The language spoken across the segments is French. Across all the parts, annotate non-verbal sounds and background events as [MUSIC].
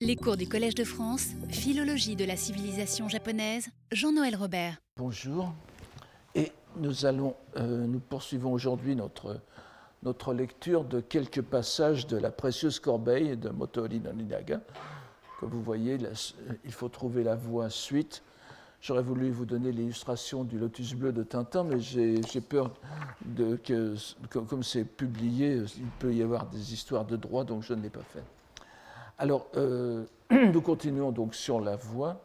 Les cours du Collège de France, Philologie de la civilisation japonaise, Jean-Noël Robert. Bonjour. Et nous, allons, euh, nous poursuivons aujourd'hui notre, lecture de quelques passages de la précieuse corbeille de Motoori no Ninaga. Comme vous voyez, il faut trouver la voix suite. J'aurais voulu vous donner l'illustration du lotus bleu de Tintin, mais j'ai peur de, que, comme c'est publié, il peut y avoir des histoires de droit, donc je ne l'ai pas fait. Alors, euh, [CLEARS THROAT] nous continuons donc sur la voie,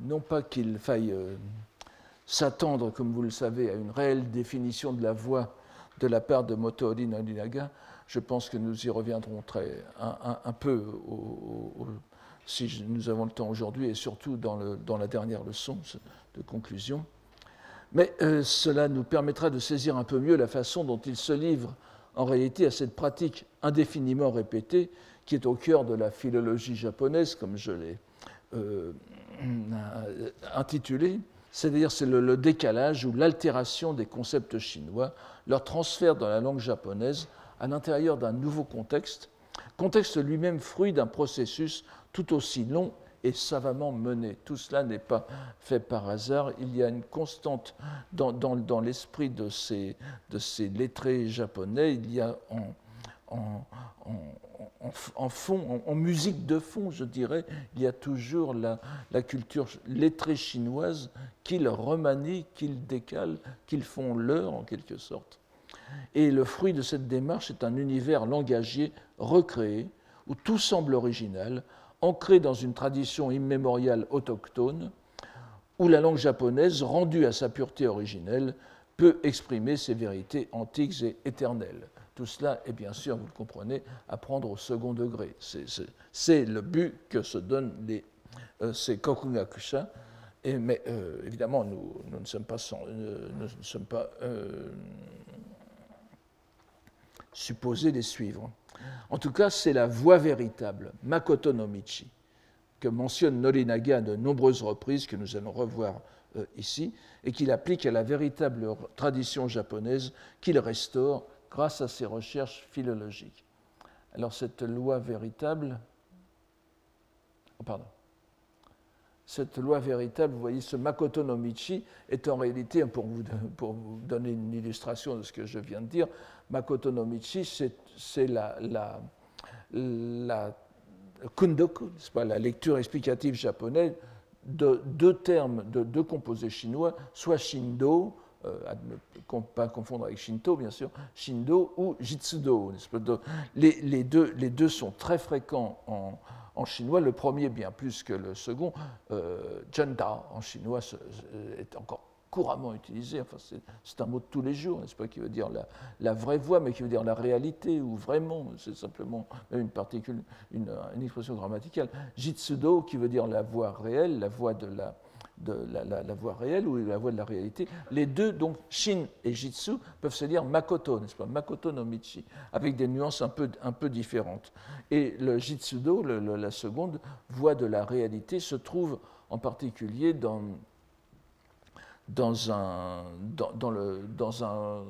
non pas qu'il faille euh, s'attendre, comme vous le savez, à une réelle définition de la voie de la part de Motoori Norinaga. Je pense que nous y reviendrons très, un, peu si nous avons le temps aujourd'hui et surtout dans, la dernière leçon de conclusion. Mais euh, cela nous permettra de saisir un peu mieux la façon dont il se livre en réalité à cette pratique indéfiniment répétée qui est au cœur de la philologie japonaise, comme je l'ai euh, [CLEARS THROAT] intitulé, c'est-à-dire c'est le, décalage ou l'altération des concepts chinois, leur transfert dans la langue japonaise à l'intérieur d'un nouveau contexte, contexte lui-même fruit d'un processus tout aussi long et savamment mené. Tout cela n'est pas fait par hasard. Il y a une constante dans, l'esprit de ces, lettrés japonais. Il y a en fond, en, musique de fond, je dirais, il y a toujours la, la culture lettrée chinoise qu'ils remanient, qu'ils décalent, qu'ils font leur en quelque sorte. Et le fruit de cette démarche est un univers langagier recréé, où tout semble original, ancré dans une tradition immémoriale autochtone, où la langue japonaise, rendue à sa pureté originelle, peut exprimer ses vérités antiques et éternelles. Tout cela est bien sûr, vous le comprenez, à prendre au second degré. C'est le but que se donnent les, euh, ces kokugakusha. Mais euh, évidemment, nous, ne sommes pas, euh, nous ne sommes pas supposés les suivre. En tout cas, c'est la voie véritable, Makoto no Michi, que mentionne Norinaga à de nombreuses reprises, que nous allons revoir euh, ici, et qu'il applique à la véritable tradition japonaise qu'il restaure grâce à ses recherches philologiques. Alors cette loi véritable, oh, pardon, cette loi véritable, vous voyez, ce Makoto no Michi est en réalité, pour vous, pour vous donner une illustration de ce que je viens de dire, Makoto no Michi, c'est la, la, la kundoku, pas, la lecture explicative japonaise de deux termes, de deux composés chinois, soit Shindo, euh, ne pas confondre avec Shinto, bien sûr, Shindo ou Jitsudo. Les, deux, sont très fréquents en, chinois, le premier bien plus que le second, euh, en chinois est encore couramment utilisé. Enfin, c'est un mot de tous les jours, n'est-ce pas, qui veut dire la, vraie voix, mais qui veut dire la réalité ou vraiment. C'est simplement une, expression grammaticale. Jitsudo, qui veut dire la voix réelle, la voix de la, de la, voix réelle ou la voix de la réalité. Les deux, donc Shin et Jitsu, peuvent se dire Makoto, n'est-ce pas Makoto no Michi, avec des nuances un peu, un peu différentes. Et le Jitsudo, la seconde, voix de la réalité, se trouve en particulier dans, dans, un, dans, le, dans, un,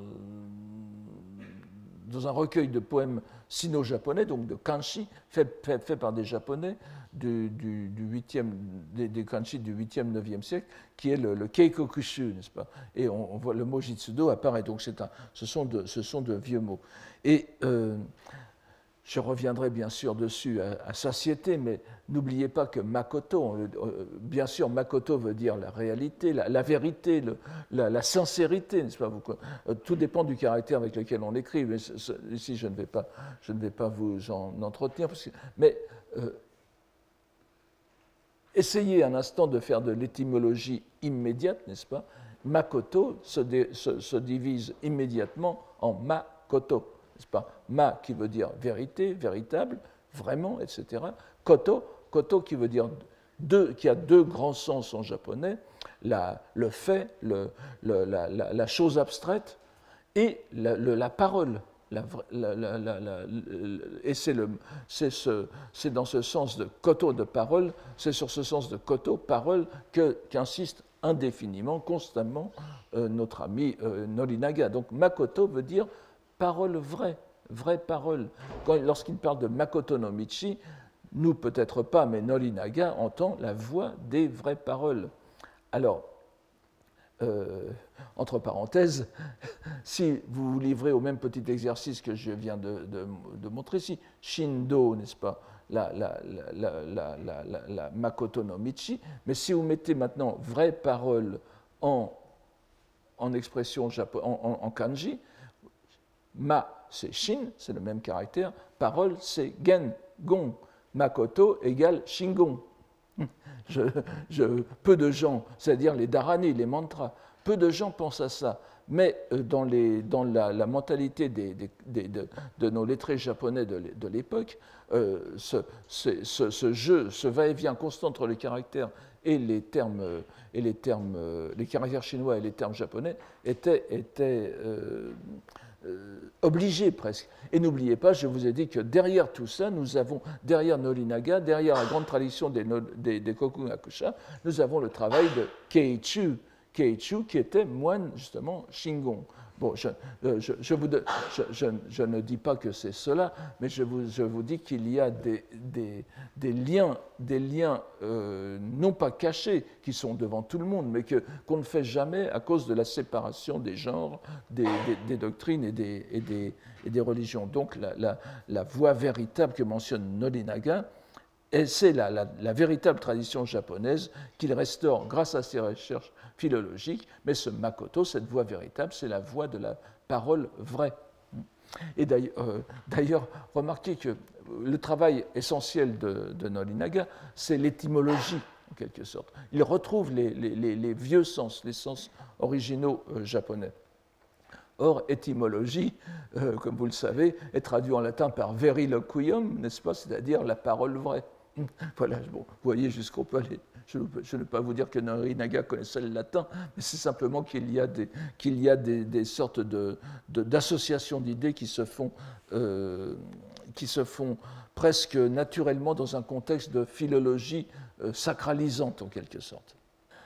dans un recueil de poèmes sino-japonais, donc de kanshi, fait, fait, par des Japonais, du, du, du 8e, des, des, kanji du 8e, 9e siècle, qui est le, le keikokushu, n'est-ce pas? Et on, voit le mot jitsudo apparaît, donc un, ce, sont de, ce sont de vieux mots. Et euh, je reviendrai bien sûr dessus à, satiété, mais n'oubliez pas que Makoto, euh, bien sûr, Makoto veut dire la réalité, la, vérité, la, sincérité, n'est-ce pas? Euh, Tout dépend du caractère avec lequel on écrit. Mais ici, je ne vais pas, vous en entretenir, mais Essayez un instant de faire de l'étymologie immédiate, n'est-ce pas? Makoto se, divise immédiatement en Makoto, n'est-ce pas Ma qui veut dire vérité, véritable, vraiment, etc. Koto, Koto qui veut dire deux, qui a deux grands sens en japonais, la, le fait, la, chose abstraite et la parole et c'est dans ce sens de koto de parole, c'est sur ce sens de koto, parole, qu'insiste indéfiniment, constamment, euh, notre ami euh, Norinaga. Donc makoto veut dire parole vraie, vraie parole. Lorsqu'il parle de Makoto no Michi, nous peut-être pas, mais Norinaga entend la voix des vraies paroles. Alors, euh, entre parenthèses, [LAUGHS] si vous vous livrez au même petit exercice que je viens de, montrer ici, Shindo, n'est-ce pas, la, la, Makoto no Michi, mais si vous mettez maintenant vraie parole en, en expression en, en, kanji, ma c'est shin, c'est le même caractère, parole c'est gen, gon, makoto égale shingon. [LAUGHS] Je, peu de gens, c'est-à-dire les dharani, les mantras, peu de gens pensent à ça. Mais euh, dans, la, mentalité des, de, nos lettrés japonais de l'époque, euh, ce, jeu, ce va-et-vient constant entre les caractères et les termes, et les, termes, les caractères chinois et les termes japonais était, euh, obligé presque. Et n'oubliez pas, je vous ai dit que derrière tout ça, nous avons, derrière Nolinaga, derrière la grande tradition des, des, des nous avons le travail de Keichu, Keichu qui était moine justement Shingon. Bon, je, euh, vous, je, ne dis pas que c'est cela, mais je vous, vous dis qu'il y a des, des, liens, des liens euh, non pas cachés, qui sont devant tout le monde, mais qu'on ne fait jamais à cause de la séparation des genres, des, doctrines et des, et des, religions. Donc la, la, voie véritable que mentionne Nolinaga, c'est la, véritable tradition japonaise qu'il restaure grâce à ses recherches philologique, mais ce Makoto, cette voix véritable, c'est la voix de la parole vraie. Et euh, d'ailleurs, remarquez que le travail essentiel de, de Norinaga, c'est l'étymologie, en quelque sorte. Il retrouve les, vieux sens, les sens originaux euh, japonais. Or, étymologie, euh, comme vous le savez, est traduit en latin par veriloquium, n'est-ce pas, c'est-à-dire la parole vraie. [LAUGHS] Voilà, bon, vous voyez jusqu'où peut aller je, ne vais pas vous dire que Norinaga connaissait le latin, mais c'est simplement qu'il y a des, qu'il y a des, sortes d'associations de, d'idées qui, se font, euh, qui se font presque naturellement dans un contexte de philologie euh, sacralisante en quelque sorte.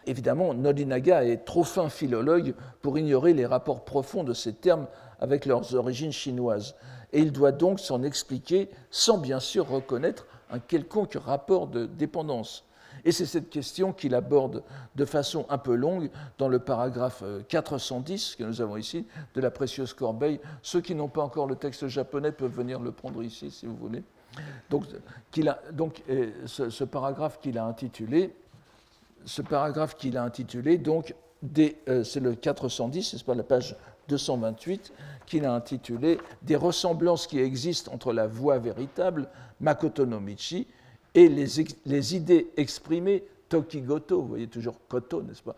Évidemment, Norinaga est trop fin philologue pour ignorer les rapports profonds de ces termes avec leurs origines chinoises, et il doit donc s'en expliquer sans bien sûr reconnaître un quelconque rapport de dépendance. Et c'est cette question qu'il aborde de façon un peu longue dans le paragraphe 410 euh, que nous avons ici de la précieuse corbeille. Ceux qui n'ont pas encore le texte japonais peuvent venir le prendre ici si vous voulez. Donc, a, donc ce, paragraphe qu'il a intitulé, ce paragraphe qu'il a intitulé, donc, euh, c'est le 410, c'est pas la page 228, qu'il a intitulé Des ressemblances qui existent entre la voix véritable, Makoto no Michi, et les, idées exprimées Tokigoto, vous voyez toujours Koto, n'est-ce pas?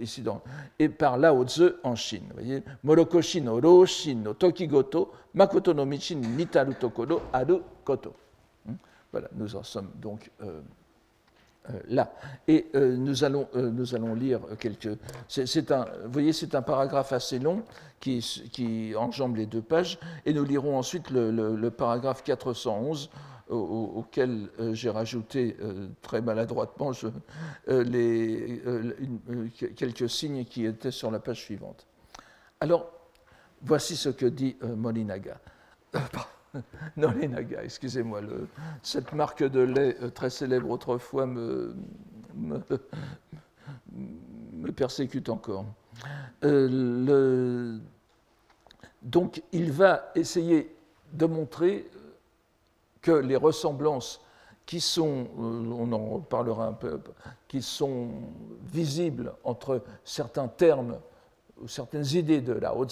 Ici dans, Et par Lao Tzu en Chine. Vous voyez Morokoshi no no Tokigoto, Makoto no Michin Nitaru Tokoro Aru Koto. Hmm? Voilà, nous en sommes donc euh, là. Et euh, nous, allons, nous allons lire quelques. C'est, un, vous voyez, c'est un paragraphe assez long qui, qui, enjambe les deux pages, et nous lirons ensuite le, le, paragraphe 411 auquel euh, j'ai rajouté euh, très maladroitement euh, les, quelques signes qui étaient sur la page suivante. Alors, voici ce que dit Molinaga. [LAUGHS] Nolinaga, excusez-moi, cette marque de lait très célèbre autrefois me, persécute encore. le, donc, il va essayer de montrer que les ressemblances qui sont, euh, on en reparlera un peu, qui sont visibles entre certains termes ou certaines idées de Lao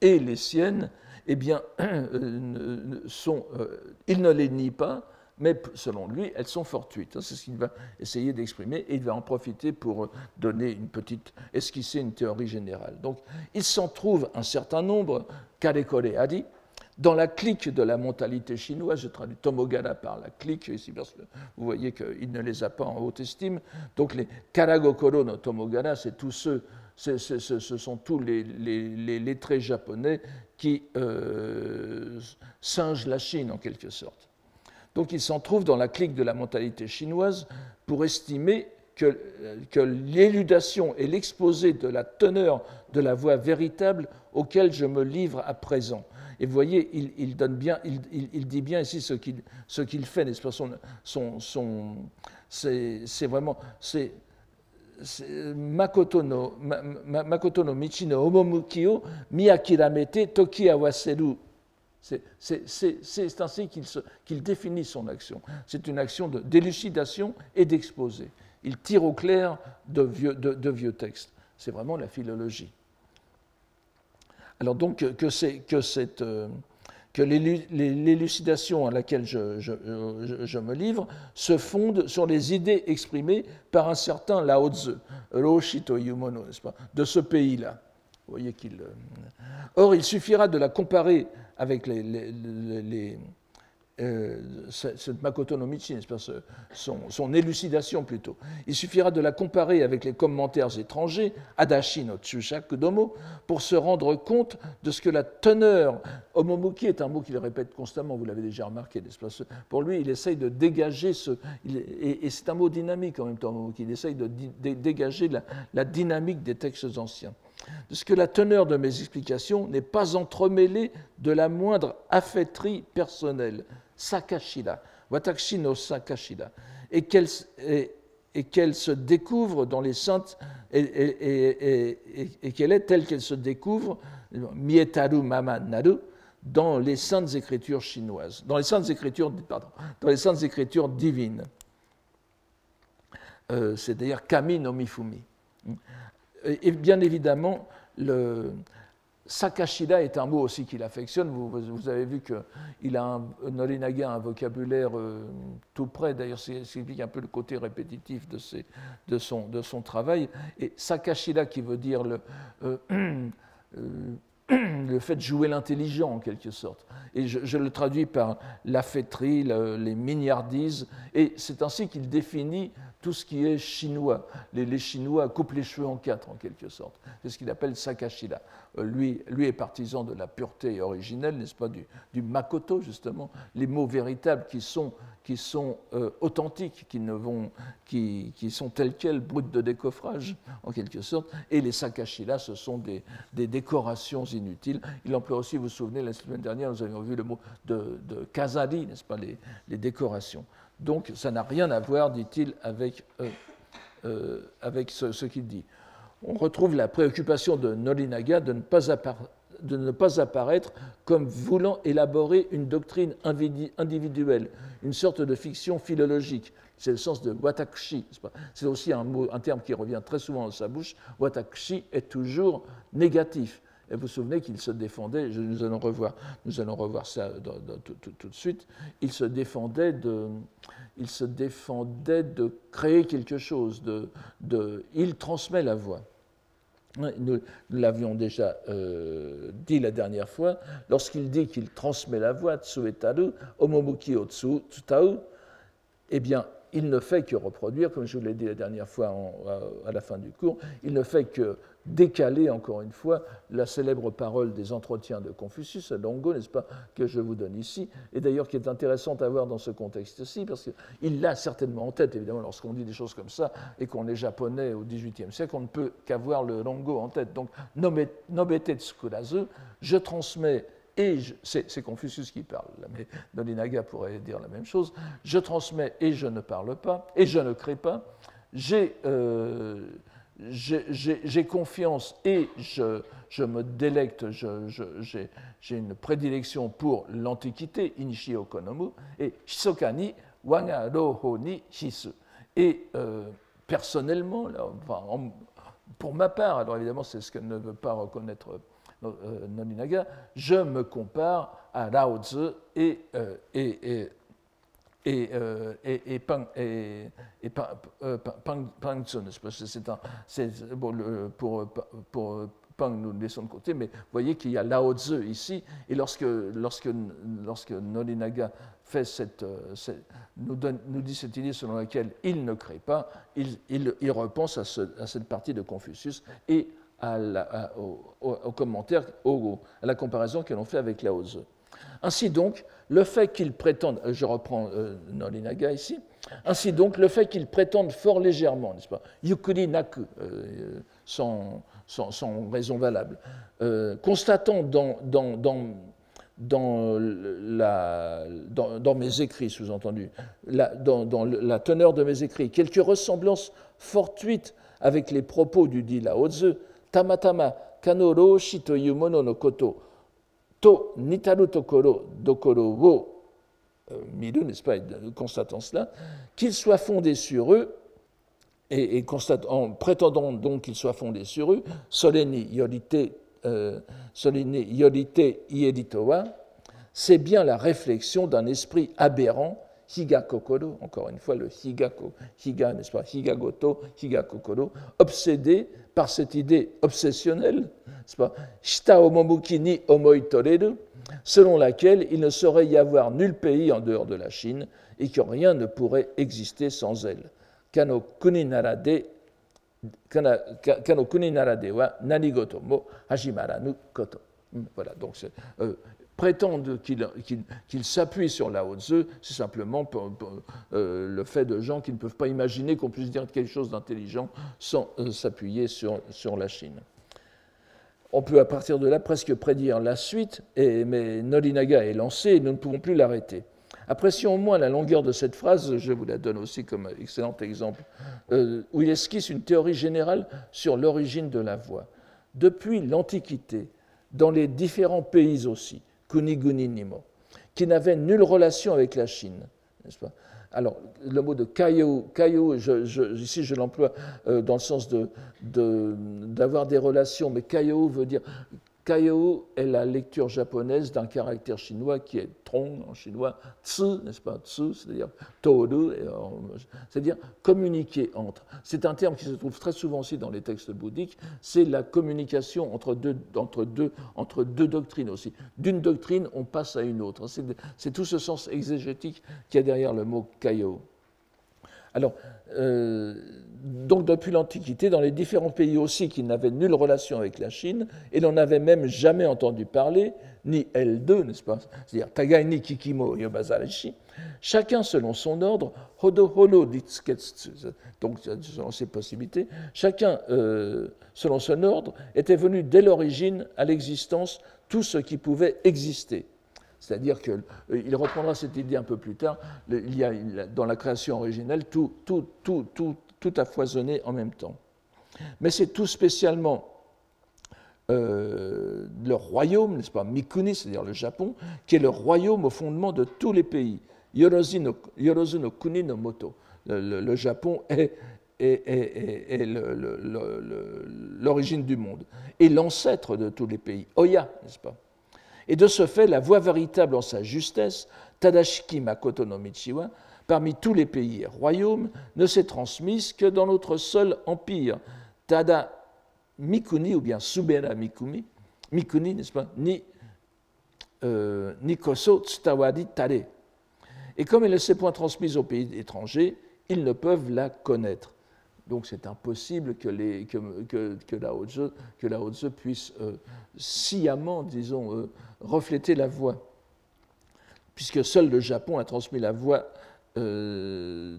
et les siennes, eh bien, [CLEARS THROAT] euh, euh, il ne les nie pas, mais selon lui, elles sont fortuites. C'est ce qu'il va essayer d'exprimer et il va en profiter pour donner une petite, esquisser une théorie générale. Donc, il s'en trouve un certain nombre, Karekore a dit, dans la clique de la mentalité chinoise, je traduis Tomogana par la clique, ici, parce que vous voyez qu'il ne les a pas en haute estime. Donc les Karagokoro no Tomogana, c'est tous ceux, ce sont tous les, les, lettrés japonais qui euh, singent la Chine en quelque sorte. Donc ils s'en trouvent dans la clique de la mentalité chinoise pour estimer que, que l'éludation et l'exposé de la teneur de la voie véritable auquel je me livre à présent Et vous voyez, il, donne bien, il, dit bien ici ce qu'il fait, n'est-ce pas? C'est vraiment. Makoto no, Michi no Omomuki o Miyakiramete Toki Awaseru. C'est ainsi qu'il définit son action. C'est une action d'élucidation et d'exposé. Il tire au clair de vieux, de, vieux textes. C'est vraiment la philologie. Alors donc que, que, cette, euh, que l'élucidation à laquelle je, me livre se fonde sur les idées exprimées par un certain Lao Tzu, Roshito Yumono, pas, de ce pays-là. Voyez qu'il. Euh, or, il suffira de la comparer avec les euh, cette Makoto no Michi, son, son, élucidation plutôt. Il suffira de la comparer avec les commentaires étrangers, Adashi no Domo, pour se rendre compte de ce que la teneur, Omomuki est un mot qu'il répète constamment, vous l'avez déjà remarqué, Pour lui, il essaye de dégager ce. et, c'est un mot dynamique en même temps, Omomuki, il essaye de, dégager la, la dynamique des textes anciens de ce que la teneur de mes explications n'est pas entremêlée de la moindre affaîtrie personnelle, Sakashila, Watashi no Sakashila, et qu'elle se découvre dans les saintes, et, et qu'elle est telle qu'elle se découvre, Mietaru Mama Naru, dans les saintes écritures chinoises, dans les saintes écritures, pardon, dans les saintes écritures divines. Euh, C'est-à-dire Kami no Mifumi. Et bien évidemment, le, Sakashida est un mot aussi qu'il affectionne. Vous, avez vu qu'il a un, Norinaga un vocabulaire euh, tout près. D'ailleurs, ça explique un peu le côté répétitif de, son, travail. Et Sakashida, qui veut dire le, euh, [CLEARS THROAT] euh, [CLEARS THROAT] le fait de jouer l'intelligent en quelque sorte. Et je, le traduis par la fêterie, les mignardises, et c'est ainsi qu'il définit tout ce qui est chinois. Les, Chinois coupent les cheveux en quatre en quelque sorte. C'est ce qu'il appelle sakashida. Euh, lui, lui est partisan de la pureté originelle, n'est-ce pas, du, makoto justement, les mots véritables qui sont qui sont euh, authentiques, qui, ne vont, qui, qui, sont tels quels, bruts de décoffrage, en quelque sorte. Et les sakashila, ce sont des, des, décorations inutiles. Il emploie aussi, vous vous souvenez, la semaine dernière, nous avions vu le mot de, de n'est-ce pas, les, les, décorations. Donc, ça n'a rien à voir, dit-il, avec, euh, euh, avec ce, qu'il dit. On retrouve la préoccupation de Nolinaga de ne pas apparaître de ne pas apparaître comme voulant élaborer une doctrine individuelle, une sorte de fiction philologique. C'est le sens de watakushi. C'est aussi un, mot, un terme qui revient très souvent dans sa bouche. Watakushi est toujours négatif. Et vous vous souvenez qu'il se défendait, nous allons revoir, nous allons revoir ça tout, de suite, il se défendait de, créer quelque chose, il transmet la voix. Nous, l'avions déjà euh, dit la dernière fois, lorsqu'il dit qu'il transmet la voix, Tsuetaru, Omomuki o Tsutau, eh bien, il ne fait que reproduire, comme je vous l'ai dit la dernière fois à, la fin du cours, il ne fait que décaler encore une fois la célèbre parole des entretiens de Confucius, Longo, n'est-ce pas, que je vous donne ici, et d'ailleurs qui est intéressante à voir dans ce contexte-ci, parce qu'il l'a certainement en tête, évidemment, lorsqu'on dit des choses comme ça, et qu'on est japonais au XVIIIe siècle, on ne peut qu'avoir le Longo en tête. Donc, nobete tsukurazu, je transmets et c'est Confucius qui parle, mais Nolinaga pourrait dire la même chose, je transmets et je ne parle pas, et je ne crée pas, j'ai euh, confiance et je, me délecte, j'ai une prédilection pour l'Antiquité, Inishi Okonomu, et Shisokani Wanga Roho ni Shisu. Et euh, personnellement, pour ma part, alors évidemment c'est ce que ne veut pas reconnaître euh, Nolinaga, je me compare à Lao et, euh, et, et et, euh, et, et, Pang, et, et Pang, Pang C'est un, bon, pour, pour Pang, nous le laissons de côté, mais vous voyez qu'il y a Lao Tzu ici, et lorsque, lorsque, lorsque Nolinaga fait cette, cette, nous, donne, nous, dit cette idée selon laquelle il ne crée pas, il, il, il repense à, ce, à, cette partie de Confucius et au, commentaire, à la comparaison que l'on fait avec Lao Tzu. Ainsi donc, le fait qu'ils prétendent, je reprends euh, ici, ainsi donc, le fait qu'ils prétendent fort légèrement, n'est-ce pas, yukuri naku, euh, sans, raison valable, euh, constatant dans, mes écrits, sous-entendu, dans, la teneur de mes écrits, quelques ressemblances fortuites avec les propos du dit Lao tamatama kanoro shitoyu mono no koto to nitaru tokoro dokoro wo euh, miru, n'est-ce pas, constatant cela, qu'il soit fondé sur eux, et, en prétendant donc qu'il soit fondé sur eux, soleni yorite euh, c'est bien la réflexion d'un esprit aberrant, Higa Kokoro, encore une fois le Higa, higa n'est-ce pas, Higa Goto, Higa Kokoro, obsédé par cette idée obsessionnelle, Shita Omomuki ni Omoi Toreru, selon laquelle il ne saurait y avoir nul pays en dehors de la Chine et que rien ne pourrait exister sans elle. Kano Kuni Narade voilà, donc euh, prétendre qu'il s'appuie sur Lao Tzu, c'est simplement euh, le fait de gens qui ne peuvent pas imaginer qu'on puisse dire quelque chose d'intelligent sans euh, s'appuyer sur, la Chine. On peut à partir de là presque prédire la suite, mais Norinaga est lancé et nous ne pouvons plus l'arrêter. Apprécions au moins la longueur de cette phrase, je vous la donne aussi comme excellent exemple, euh, où il esquisse une théorie générale sur l'origine de la voix. Depuis l'Antiquité, dans les différents pays aussi, Kuniguni Nimo, qui n'avaient nulle relation avec la Chine, pas? Alors, le mot de kayo, kayo ici je l'emploie euh, dans le sens d'avoir de, des relations, mais kayo veut dire Kaio est la lecture japonaise d'un caractère chinois qui est trong en chinois, tsu, n'est-ce pas, tsu, c'est-à-dire toru, c'est-à-dire communiquer entre. C'est un terme qui se trouve très souvent aussi dans les textes bouddhiques, c'est la communication entre deux, entre deux, entre deux doctrines aussi. D'une doctrine, on passe à une autre. C'est tout ce sens exégétique qu'il y a derrière le mot Kaio. Alors, euh, donc depuis l'Antiquité, dans les différents pays aussi qui n'avaient nulle relation avec la Chine, et n'en avaient même jamais entendu parler, ni L2, n'est-ce pas? C'est-à-dire Tagai ni Kikimo Yobazarishi, chacun selon son ordre, Hodo Ditsketsu, donc selon ses possibilités, chacun euh, selon son ordre était venu dès l'origine à l'existence tout ce qui pouvait exister. C'est-à-dire qu'il euh, reprendra cette idée un peu plus tard. Il y a, dans la création originelle, tout, tout, tout, tout, tout a foisonné en même temps. Mais c'est tout spécialement euh, le royaume, n'est-ce pas, Mikuni, c'est-à-dire le Japon, qui est le royaume au fondement de tous les pays. Yorozu no, Kuni no Moto. Le, Japon est, est l'origine du monde et l'ancêtre de tous les pays. Oya, n'est-ce pas? Et de ce fait, la voie véritable en sa justesse, Tadashiki Makoto no Michiwa, parmi tous les pays et royaumes, ne s'est transmise que dans notre seul empire, Tada Mikuni, ou bien Subera Mikumi, Mikuni, n'est-ce pas, ni, euh, Nikoso Tsutawadi Tare. Et comme elle ne s'est point transmise aux pays étrangers, ils ne peuvent la connaître. Donc c'est impossible que, les, que, que, la puisse euh, sciemment, disons, euh, refléter la voix, puisque seul le Japon a transmis la voix euh,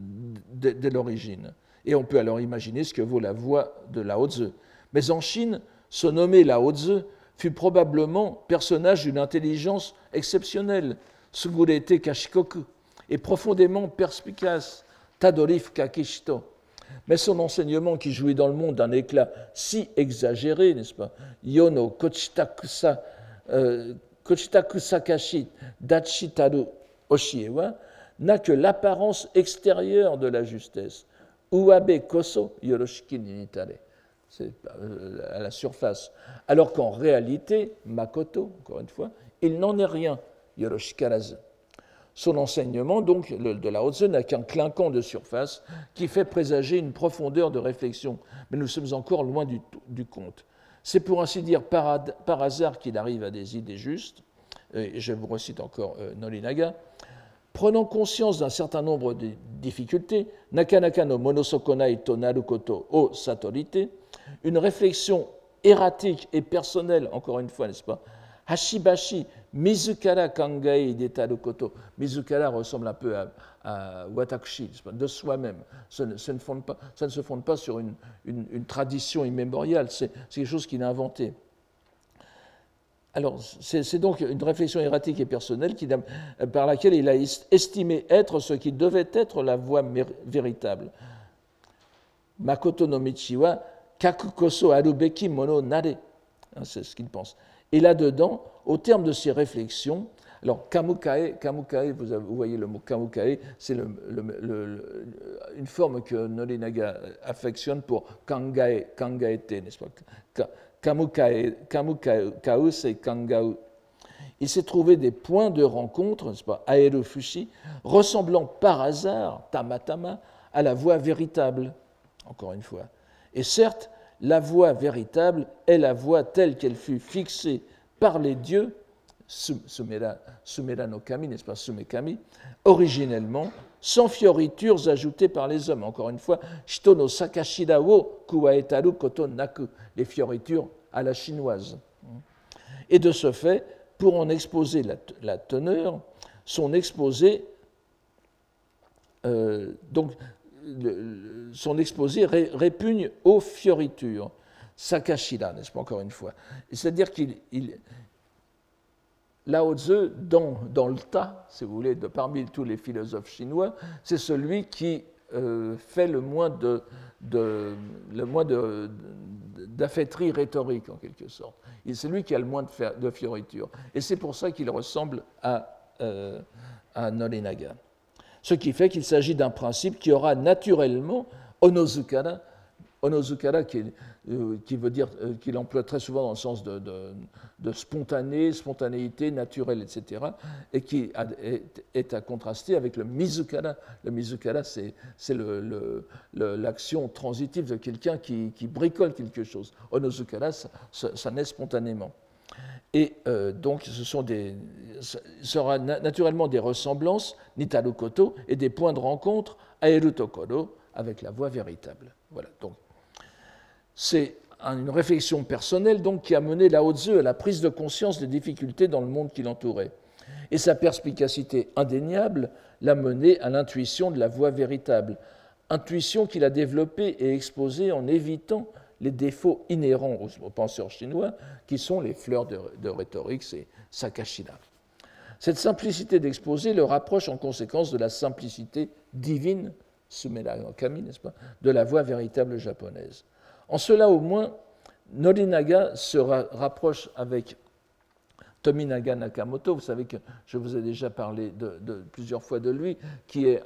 dès, l'origine. Et on peut alors imaginer ce que vaut la voix de Lao Tzu. Mais en Chine, ce nommé Lao Tzu fut probablement personnage d'une intelligence exceptionnelle, Sugurete Kashikoku, et profondément perspicace, Tadorif Kakishito. Mais son enseignement qui jouit dans le monde d'un éclat si exagéré, n'est-ce pas Yono Kochitakusa euh, Kochitaku Sakashi Dachitaru Oshiewa n'a que l'apparence extérieure de la justesse. Uabe Koso Yoroshiki Ninitare. C'est euh, à la surface. Alors qu'en réalité, Makoto, encore une fois, il n'en est rien. Yoroshikarazu. Son enseignement, donc, de la Haute n'a qu'un clinquant de surface qui fait présager une profondeur de réflexion. Mais nous sommes encore loin du, compte. C'est pour ainsi dire par, hasard qu'il arrive à des idées justes. Et je vous recite encore euh, Nolinaga. Prenant conscience d'un certain nombre de difficultés, Nakanaka no monosokonai to narukoto o satorite, une réflexion erratique et personnelle, encore une fois, n'est-ce pas Hashibashi, Mizukara kangai detaru koto. Mizukara ressemble un peu à, à Watakushi, de soi-même. Ça, ne se fonde pas sur une, tradition immémoriale, c'est quelque chose qu'il a inventé. Alors, c'est donc une réflexion erratique et personnelle par laquelle il a estimé être ce qui devait être la voie véritable. Makoto no michi wa kakukoso arubeki mono nare. Hein, c'est ce qu'il pense. Et là-dedans, au terme de ces réflexions, alors kamukae, kamukae vous, voyez le mot kamukae, c'est une forme que Norinaga affectionne pour kangae, kangaete, n'est-ce pas? Kamukae, c'est kangao. Il s'est trouvé des points de rencontre, n'est-ce pas, aerofushi, ressemblant par hasard, tamatama, à la voie véritable, encore une fois. Et certes, la voie véritable est la voie telle qu'elle fut fixée par les dieux, Sumera, Kami, n'est-ce pas, Sumekami, originellement, sans fioritures ajoutées par les hommes. Encore une fois, Shito Sakashida wo les fioritures à la chinoise. Et de ce fait, pour en exposer la, teneur, son exposé, euh, donc son exposé répugne aux fioritures. Sakashida, n'est-ce pas, encore une fois. C'est-à-dire qu'il. Lao Tzu, dans, le tas, si vous voulez, de, parmi tous les philosophes chinois, c'est celui qui euh, fait le moins de, de d'affaîtrie rhétorique, en quelque sorte. C'est lui qui a le moins de, fioritures. Et c'est pour ça qu'il ressemble à, euh, Norinaga. Ce qui fait qu'il s'agit d'un principe qui aura naturellement onozukara, onozukara qui, euh, qui veut dire euh, qu'il emploie très souvent dans le sens de, de, spontané, spontanéité naturelle, etc., et qui est, à contraster avec le mizukara. Le mizukara, c'est l'action transitive de quelqu'un qui, bricole quelque chose. Onozukara, ça, naît spontanément. Et euh, donc, ce sont sera naturellement des ressemblances, Nitarukoto, et des points de rencontre, Aerutokoro, avec la voie véritable. Voilà, donc. C'est une réflexion personnelle donc, qui a mené Lao Tzu à la prise de conscience des difficultés dans le monde qui l'entourait. Et sa perspicacité indéniable l'a mené à l'intuition de la voie véritable, intuition qu'il a développée et exposée en évitant les défauts inhérents aux penseurs chinois, qui sont les fleurs de, rhétorique, c'est Sakashina. Cette simplicité d'exposer le rapproche en conséquence de la simplicité divine, Sumela Kami, n'est-ce pas, de la voix véritable japonaise. En cela au moins, Norinaga se rapproche avec Tominaga Nakamoto, vous savez que je vous ai déjà parlé de, plusieurs fois de lui, qui est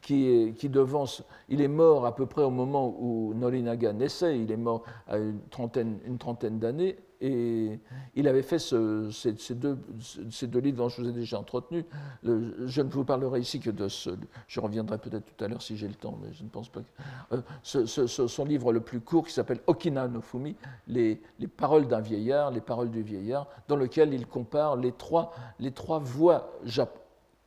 qui devance, il est mort à peu près au moment où Norinaga naissait, il est mort à une trentaine, une trentaine d'années, et il avait fait ce, ces, deux, livres dont je vous ai déjà entretenu. je ne vous parlerai ici que de ce. Je reviendrai peut-être tout à l'heure si j'ai le temps, mais je ne pense pas. Euh, son livre le plus court qui s'appelle Okina no Fumi, les, les paroles d'un vieillard, les paroles du vieillard, dans lequel il compare les trois, voies japonaises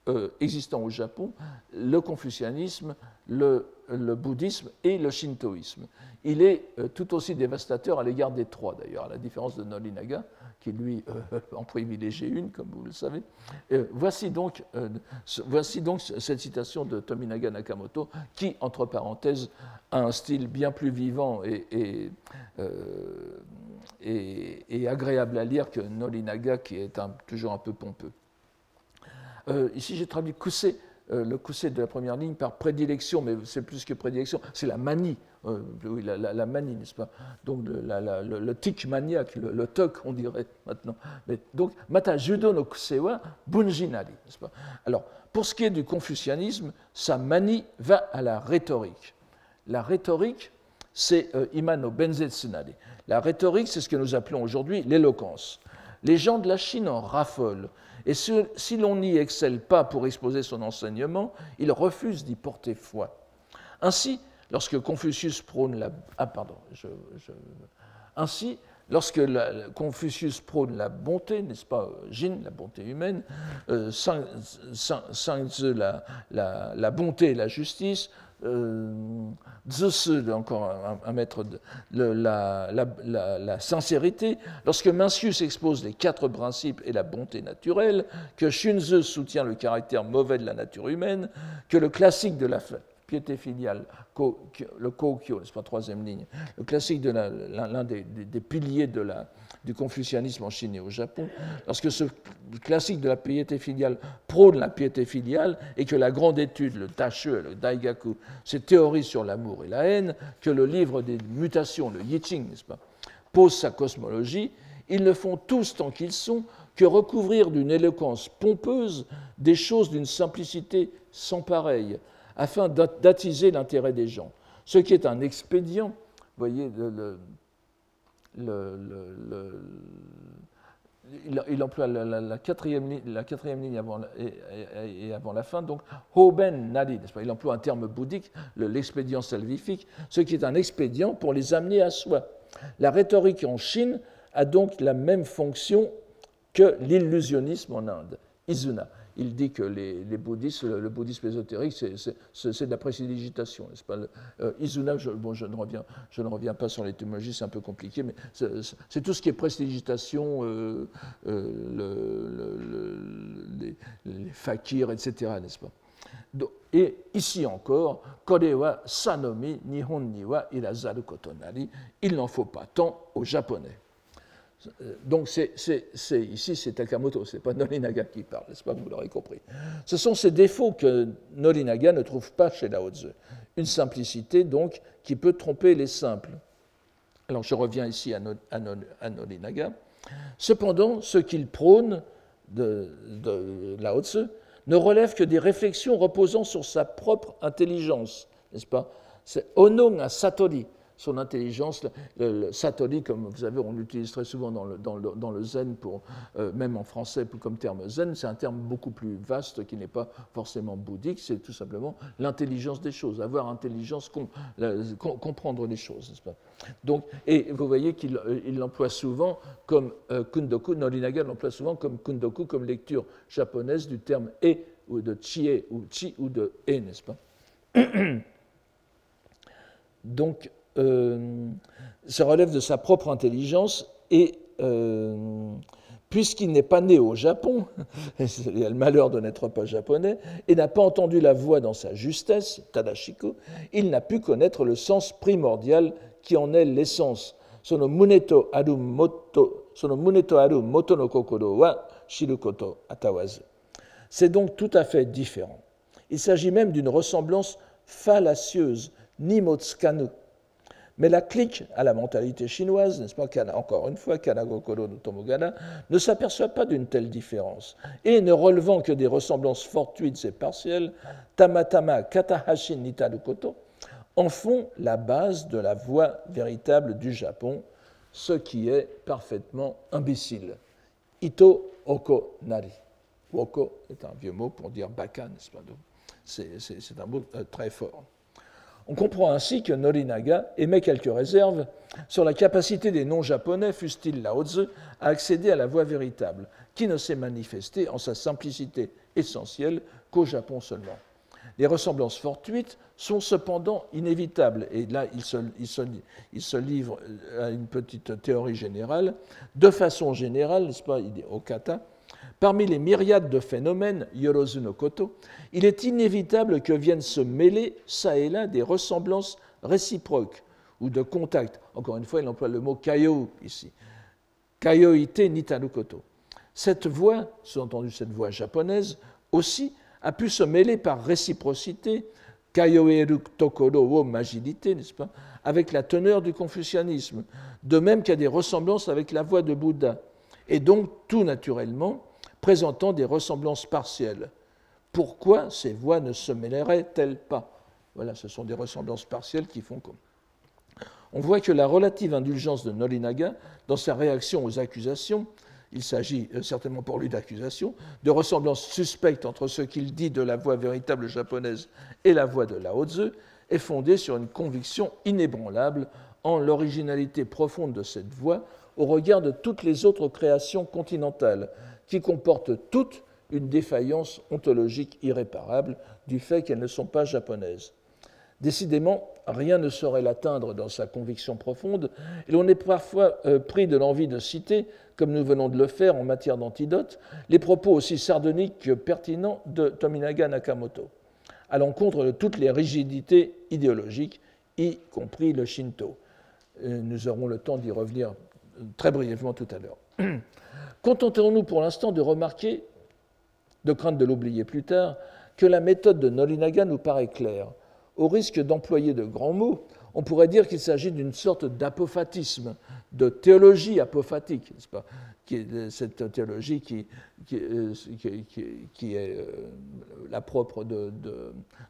euh, existant au Japon, le confucianisme, le, bouddhisme et le shintoïsme. Il est euh, tout aussi dévastateur à l'égard des trois, d'ailleurs, à la différence de Norinaga, qui lui euh, [LAUGHS] en privilégie une, comme vous le savez. voici, donc, voici donc cette citation de Tominaga Nakamoto, qui, entre parenthèses, a un style bien plus vivant et, et, agréable à lire que Norinaga, qui est toujours un peu pompeux. Euh, ici, j'ai traduit Cousset, euh, le Cousset de la première ligne par prédilection, mais c'est plus que prédilection, c'est la manie. Euh, oui, la, manie, n'est-ce pas? Donc le, tic maniaque, le, le on dirait maintenant. Mais, donc, Mata Judo no Kusewa Bunjinari, n'est-ce pas? Alors, pour ce qui est du confucianisme, sa manie va à la rhétorique. La rhétorique, c'est Imano Benzetsunari. La rhétorique, c'est ce que nous appelons aujourd'hui l'éloquence. Les gens de la Chine en raffolent. Et si, l'on n'y excelle pas pour exposer son enseignement, il refuse d'y porter foi. Ainsi, lorsque Confucius prône la... Ah, pardon, Ainsi, lorsque Confucius prône la bonté, n'est-ce pas, Jin, la bonté humaine, euh, Sang, la, la, bonté et la justice, euh, encore un, maître de la, sincérité, lorsque Mencius expose les quatre principes et la bonté naturelle, que Shunze soutient le caractère mauvais de la nature humaine, que le classique de la piété filiale, le Kokyo, c'est pas troisième ligne, le classique de l'un des, piliers de la, du confucianisme en Chine et au Japon, lorsque ce classique de la piété filiale prône la piété filiale et que la grande étude, le Tache, le Daigaku, ces théories sur l'amour et la haine, que le livre des mutations, le Yiching, pose sa cosmologie, ils ne font tous tant qu'ils sont que recouvrir d'une éloquence pompeuse des choses d'une simplicité sans pareille, afin d'attiser l'intérêt des gens. Ce qui est un expédient, il, emploie la, quatrième, ligne avant, et, avant la fin, donc Hoben Nadi, il emploie un terme bouddhique, l'expédient salvifique, ce qui est un expédient pour les amener à soi. La rhétorique en Chine a donc la même fonction que l'illusionnisme en Inde, Izuna. Il dit que les, bouddhistes, le, bouddhisme ésotérique, c'est de la précipitation, n'est-ce pas? Euh, Izuna, je, bon, je, ne reviens, je ne reviens pas sur l'étymologie, c'est un peu compliqué, mais c'est tout ce qui est précipitation, euh, euh, les, les, fakirs, etc., n'est-ce pas? Et ici encore, Korewa Sanomi Nihon Niwa Irazaru Kotonari, il n'en faut pas tant aux Japonais. Donc c'est, ici, c'est Takamoto, ce n'est pas [LAUGHS] Norinaga qui parle, n'est-ce pas, vous l'aurez compris. Ce sont ces défauts que Norinaga ne trouve pas chez Lao Tzu. Une simplicité, donc, qui peut tromper les simples. Alors je reviens ici à, Norinaga. Cependant, ce qu'il prône de, de Lao Tzu ne relève que des réflexions reposant sur sa propre intelligence, n'est-ce pas? C'est Onong à Satori, son intelligence. Le, satori, comme vous savez, on l'utilise très souvent le, le, dans le zen, pour, euh, même en français comme terme zen, c'est un terme beaucoup plus vaste qui n'est pas forcément bouddhique, c'est tout simplement l'intelligence des choses, avoir intelligence, comprendre les choses, n'est-ce pas? Donc, Et vous voyez qu'il euh, l'emploie souvent comme euh, kundoku, Norinaga l'emploie souvent comme kundoku, comme lecture japonaise du terme e ou de chie ou chi ou de e, n'est-ce pas? [COUGHS] Donc, euh, ça relève de sa propre intelligence et euh, puisqu'il n'est pas né au Japon, [LAUGHS] il a le malheur de n'être pas japonais, et n'a pas entendu la voix dans sa justesse, Tadashiko, il n'a pu connaître le sens primordial qui en est l'essence. Sono muneto aru moto, kokoro wa shirukoto atawazu. C'est donc tout à fait différent. Il s'agit même d'une ressemblance fallacieuse, nimotsukanu, mais la clique à la mentalité chinoise, n'est-ce pas, encore une fois, Kanagokoro no Tomogana, ne s'aperçoit pas d'une telle différence. Et ne relevant que des ressemblances fortuites et partielles, Tamatama Katahashi Nitarukoto en font la base de la voix véritable du Japon, ce qui est parfaitement imbécile. Ito Oko Nari. Oko est un vieux mot pour dire baka, n'est-ce pas C'est un mot euh, très fort. On comprend ainsi que Norinaga émet quelques réserves sur la capacité des non-japonais, fussent-ils Lao Tzu, à accéder à la voie véritable, qui ne s'est manifestée en sa simplicité essentielle qu'au Japon seulement. Les ressemblances fortuites sont cependant inévitables, et là il se, livre à une petite théorie générale. De façon générale, n'est-ce pas, il dit Okata, Parmi les myriades de phénomènes, Yorozu no Koto, il est inévitable que viennent se mêler, ça et là, des ressemblances réciproques ou de contact. Encore une fois, il emploie le mot kayo ici. Kayoite nitaru koto. Cette voix, sous-entendu cette voix japonaise, aussi a pu se mêler par réciprocité, kayoeru tokoro wo majidite, n'est-ce pas, avec la teneur du confucianisme, de même qu'il y a des ressemblances avec la voix de Bouddha. Et donc, tout naturellement, présentant des ressemblances partielles. Pourquoi ces voix ne se mêleraient-elles pas? Voilà, ce sont des ressemblances partielles qui font comme. On voit que la relative indulgence de Nolinaga, dans sa réaction aux accusations, il s'agit euh, certainement pour lui d'accusations, de ressemblances suspectes entre ce qu'il dit de la voix véritable japonaise et la voix de Lao Tzu, est fondée sur une conviction inébranlable en l'originalité profonde de cette voix au regard de toutes les autres créations continentales, qui comportent toutes une défaillance ontologique irréparable du fait qu'elles ne sont pas japonaises. Décidément, rien ne saurait l'atteindre dans sa conviction profonde, et l'on est parfois euh, pris de l'envie de citer, comme nous venons de le faire en matière d'antidote, les propos aussi sardoniques que pertinents de Tominaga Nakamoto. à l'encontre de toutes les rigidités idéologiques, y compris le Shinto. nous aurons le temps d'y revenir très brièvement tout à l'heure. [CLEARS THROAT] Contentons-nous pour l'instant de remarquer, de crainte de l'oublier plus tard, que la méthode de Norinaga nous paraît claire. Au risque d'employer de grands mots, on pourrait dire qu'il s'agit d'une sorte d'apophatisme, de théologie apophatique, n'est-ce pas cette théologie qui, euh, est euh, la propre de,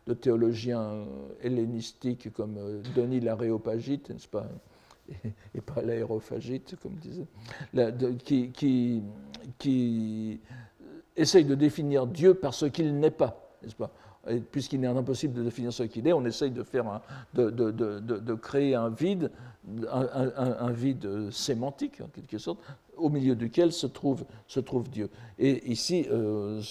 de, théologiens hellénistiques comme euh, Denis l'Aréopagite, n'est-ce pas [LAUGHS] et, pas l'aérophagite, comme disait, qui, qui, qui essaye de définir Dieu par ce qu'il n'est pas, n'est-ce pas? Puisqu'il est impossible de définir ce qu'il est, on essaye de, faire de, de, de, de, créer un vide, un, vide sémantique en quelque sorte, au milieu duquel se trouve, se trouve Dieu. Et ici, euh,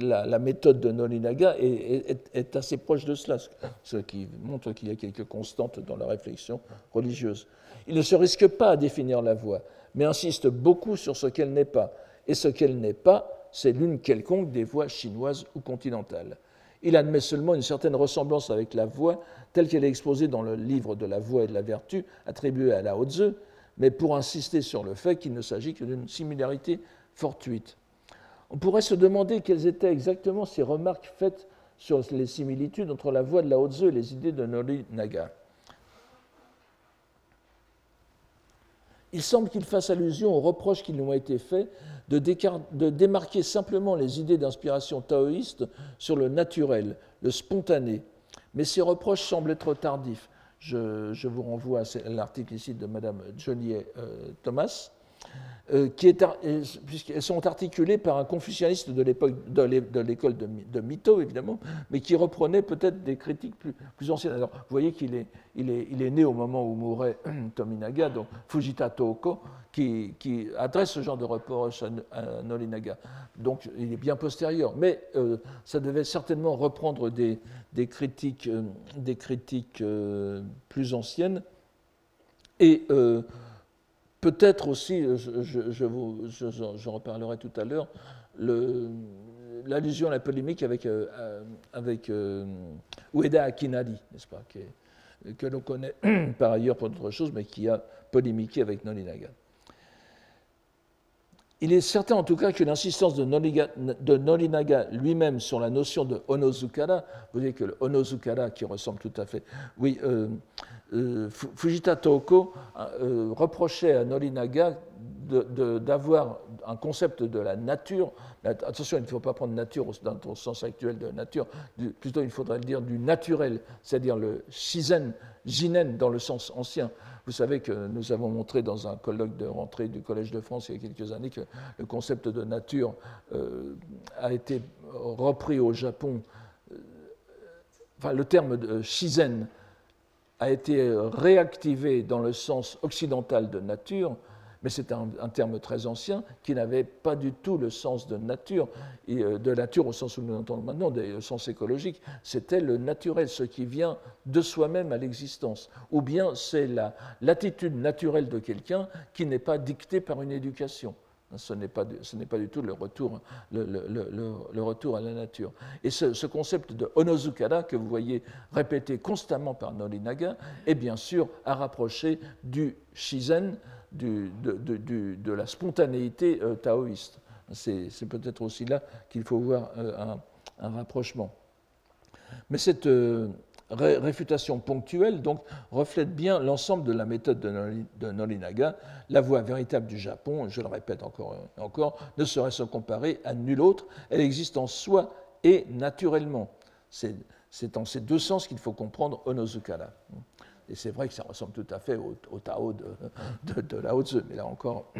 la, méthode de Nolinaga est, assez proche de cela, ce qui montre qu'il y a quelques constantes dans la réflexion religieuse. Il ne se risque pas à définir la voix, mais insiste beaucoup sur ce qu'elle n'est pas. Et ce qu'elle n'est pas, c'est l'une quelconque des voix chinoises ou continentales. Il admet seulement une certaine ressemblance avec la voix telle qu'elle est exposée dans le livre de la voix et de la vertu attribué à Lao Tzu, mais pour insister sur le fait qu'il ne s'agit que d'une similarité fortuite. On pourrait se demander quelles étaient exactement ces remarques faites sur les similitudes entre la voix de Lao Tzu et les idées de Nori Naga. Il semble qu'il fasse allusion aux reproches qui lui ont été faits de, démarquer simplement les idées d'inspiration taoïste sur le naturel, le spontané. Mais ces reproches semblent être tardifs. Je, vous renvoie à l'article ici de Mme Joliet euh, Thomas, euh, qui est, puisqu'elles sont articulées par un confucianiste de l'époque de l'école de, Mito, évidemment, mais qui reprenait peut-être des critiques plus, anciennes. Alors, vous voyez qu'il est, il est, il est, né au moment où mourait [CLEARS THROAT] Tominaga, donc Fujita Toko, qui, qui, adresse ce genre de reproche à, Nolinaga. Donc, il est bien postérieur. Mais euh, ça devait certainement reprendre des, des critiques, euh, des critiques plus anciennes. Et Peut-être aussi, euh, je, je, j'en reparlerai tout à l'heure, l'allusion à la polémique avec, euh, euh, avec Ueda Akinadi, n'est-ce pas, que l'on connaît [CLEARS THROAT] par ailleurs pour d'autres choses, mais qui a polémiqué avec Nolinaga. Il est certain en tout cas que l'insistance de, de Nolinaga lui-même sur la notion de Onozukara, vous voyez que le Onozukara qui ressemble tout à fait, oui, Fujita Toko euh, reprochait à Norinaga d'avoir un concept de la nature. Attention, il ne faut pas prendre nature dans le sens actuel de nature, plutôt il faudrait dire du naturel, c'est-à-dire le shizen, jinen dans le sens ancien. Vous savez que nous avons montré dans un colloque de rentrée du Collège de France il y a quelques années que le concept de nature euh, a été repris au Japon. enfin, le terme de shizen a été réactivé dans le sens occidental de nature, mais c'est un, terme très ancien qui n'avait pas du tout le sens de nature, et euh, de nature au sens où nous l'entendons maintenant, le sens écologique, c'était le naturel, ce qui vient de soi-même à l'existence, ou bien c'est l'attitude naturelle de quelqu'un qui n'est pas dictée par une éducation. Ce n'est pas, pas, du tout le retour, le, le, retour à la nature. Et ce, concept de onozukara que vous voyez répété constamment par Norinaga est bien sûr à rapprocher du shizen, du, de, de, la spontanéité euh, taoïste. C'est peut-être aussi là qu'il faut voir euh, un, un, rapprochement. Mais cette, euh, réfutation ponctuelle donc, reflète bien l'ensemble de la méthode de Norinaga. La voie véritable du Japon, je le répète encore encore, ne saurait se comparer à nulle autre. Elle existe en soi et naturellement. C'est en ces deux sens qu'il faut comprendre Onozukara. Et c'est vrai que ça ressemble tout à fait au, Tao de, de, de Lao Tzu, mais là encore,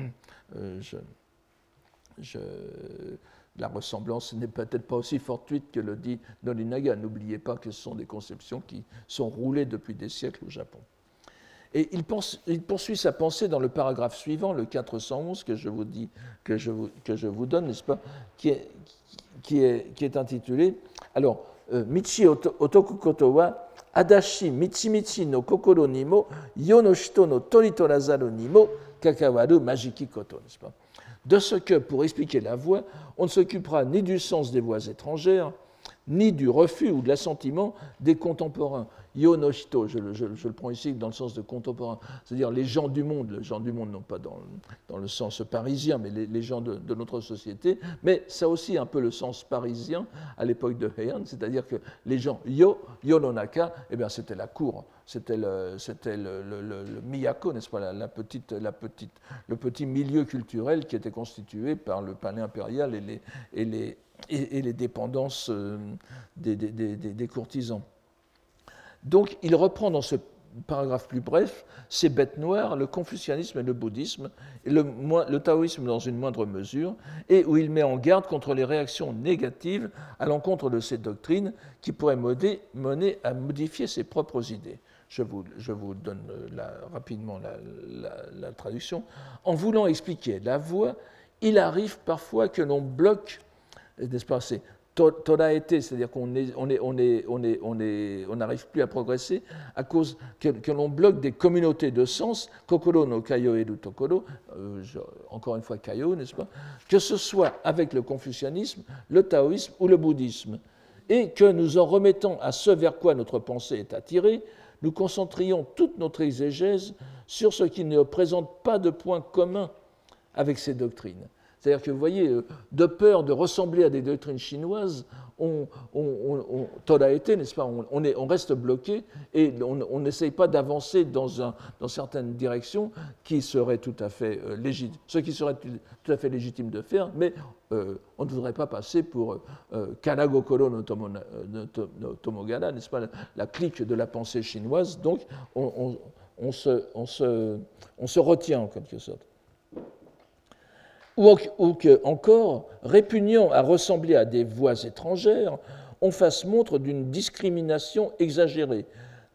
euh, je la ressemblance n'est peut-être pas aussi fortuite que le dit Nolinaga. N'oubliez pas que ce sont des conceptions qui sont roulées depuis des siècles au Japon. Et il, poursuit sa pensée dans le paragraphe suivant, le 411, que je vous, dis, que je vous, donne, n'est-ce pas, qui est, intitulé alors, euh, Michi Otoku Koto wa Adashi Michi Michi no Kokoro Nimo Yo no Shito no Toritorazaru Nimo Kakawaru Majiki Koto, n'est-ce pas de ce que, pour expliquer la voix, on ne s'occupera ni du sens des voix étrangères, ni du refus ou de l'assentiment des contemporains. Yonoshito, je, je, je, le prends ici dans le sens de contemporain, c'est-à-dire les gens du monde, les gens du monde non pas dans, dans le sens parisien, mais les, gens de, notre société, mais ça aussi un peu le sens parisien à l'époque de Heian, c'est-à-dire que les gens yo, yononaka, eh bien c'était la cour, c'était le, le, le, miyako, n'est-ce pas, la, petite, la petite, le petit milieu culturel qui était constitué par le palais impérial et les, et, les dépendances euh, des, courtisans. Donc il reprend dans ce paragraphe plus bref ces bêtes noires, le confucianisme et le bouddhisme, le, taoïsme dans une moindre mesure, et où il met en garde contre les réactions négatives à l'encontre de ces doctrines qui pourraient mener à modifier ses propres idées. Je vous, donne la, rapidement la, la, traduction. En voulant expliquer la voie, il arrive parfois que l'on bloque, n'est-ce pas, été, c'est-à-dire qu'on n'arrive plus à progresser à cause que, l'on bloque des communautés de sens, kokoro no kayo et tokoro, euh, encore une fois kayo, n'est-ce pas, que ce soit avec le confucianisme, le taoïsme ou le bouddhisme, et que nous en remettant à ce vers quoi notre pensée est attirée, nous concentrions toute notre exégèse sur ce qui ne présente pas de point commun avec ces doctrines. C'est-à-dire que vous voyez, euh, de peur de ressembler à des doctrines chinoises, on, on, été, n'est-ce pas on, est, on, reste bloqué et on n'essaye pas d'avancer dans, certaines directions qui seraient tout à fait euh, légitimes, ce qui serait tout à fait légitime de faire, mais euh, on ne voudrait pas passer pour euh, Kanagokoro no, tomo, n'est-ce pas, la, clique de la pensée chinoise. Donc, on se retient en quelque sorte ou, que, encore, répugnant à ressembler à des voix étrangères, on fasse montre d'une discrimination exagérée.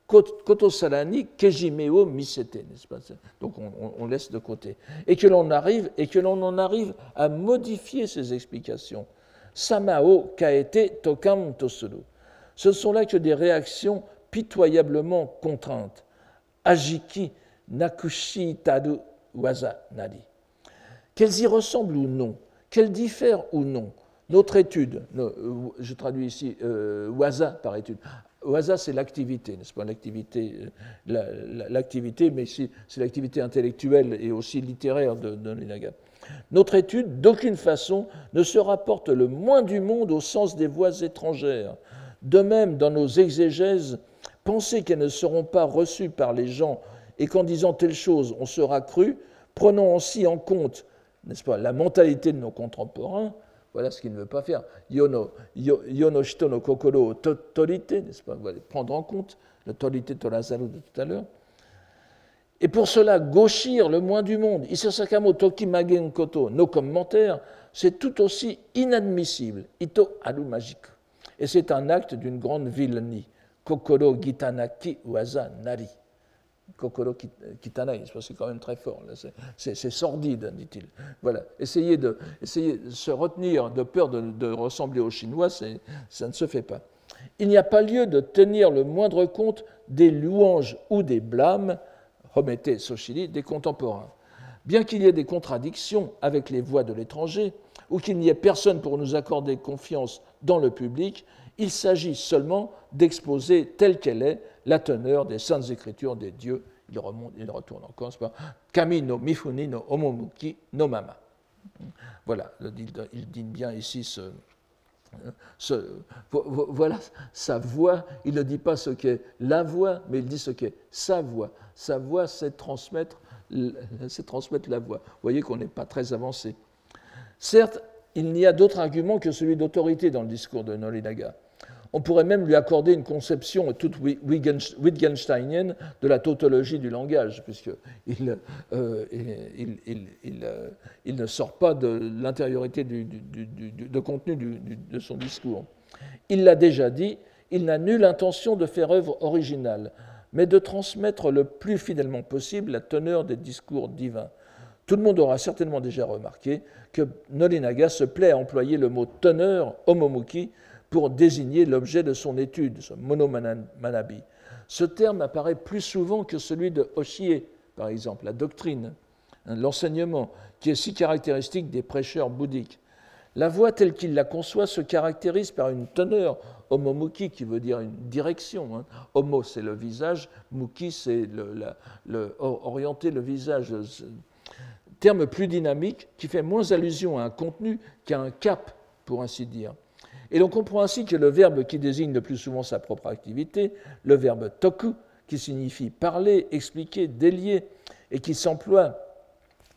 Koto salani kejimeo misete, n'est-ce pas? Donc on, laisse de côté. Et que l'on arrive, en arrive à modifier ces explications. Samao kaete tokam tosuru. Ce sont là que des réactions pitoyablement contraintes. Ajiki nakushi taru waza qu'elles y ressemblent ou non, qu'elles diffèrent ou non. Notre étude, euh, je traduis ici euh, par étude. WASA, c'est l'activité, n'est-ce pas L'activité, euh, l'activité, mais c'est l'activité intellectuelle et aussi littéraire de, de Linaga. Notre étude, d'aucune façon, ne se rapporte le moins du monde au sens des voix étrangères. De même, dans nos exégèses, penser qu'elles ne seront pas reçues par les gens et qu'en disant telle chose, on sera cru, prenons aussi en compte n'est-ce pas, la mentalité de nos contemporains, voilà ce qu'il ne veut pas faire. Yono, shito no kokoro torite, n'est-ce pas, voilà, prendre en compte le torite torazaru de tout à l'heure. Et pour cela, gauchir le moins du monde, Isasakamo toki magen koto, nos commentaires, c'est tout aussi inadmissible. Ito aru magique. Et c'est un acte d'une grande vilenie. Kokoro gitanaki waza nari. Kokoro c'est quand même très fort, c'est sordide, dit-il. Voilà, essayez de, se retenir de peur de, ressembler aux Chinois, ça ne se fait pas. Il n'y a pas lieu de tenir le moindre compte des louanges ou des blâmes, Romete Sochili, des contemporains. Bien qu'il y ait des contradictions avec les voix de l'étranger, ou qu'il n'y ait personne pour nous accorder confiance dans le public, il s'agit seulement d'exposer telle qu'elle est la teneur des saintes écritures des dieux. Il, remonte, il retourne encore, c'est pas Kami no mifuni no omomuki no mama. Voilà, il dit bien ici ce, voilà sa voix. Il ne dit pas ce qu'est la voix, mais il dit ce qu'est sa voix. Sa voix, c'est transmettre, transmettre la voix. Vous voyez qu'on n'est pas très avancé. Certes, il n'y a d'autre argument que celui d'autorité dans le discours de Nolinaga. On pourrait même lui accorder une conception toute Wittgensteinienne de la tautologie du langage, puisqu'il euh, euh, il, ne sort pas de l'intériorité du, de contenu de son discours. Il l'a déjà dit, il n'a nulle intention de faire œuvre originale, mais de transmettre le plus fidèlement possible la teneur des discours divins. Tout le monde aura certainement déjà remarqué que Nolinaga se plaît à employer le mot teneur, homomuki, pour désigner l'objet de son étude, ce monomanabi. Ce terme apparaît plus souvent que celui de Hoshie, par exemple, la doctrine, hein, l'enseignement, qui est si caractéristique des prêcheurs bouddhiques. La voix telle qu'il la conçoit se caractérise par une teneur homomuki, qui veut dire une direction. Hein. Homo, c'est le visage, muki, c'est orienter le visage. Terme plus dynamique qui fait moins allusion à un contenu qu'à un cap, pour ainsi dire. Et l'on comprend ainsi que le verbe qui désigne le plus souvent sa propre activité, le verbe toku, qui signifie parler, expliquer, délier, et qui s'emploie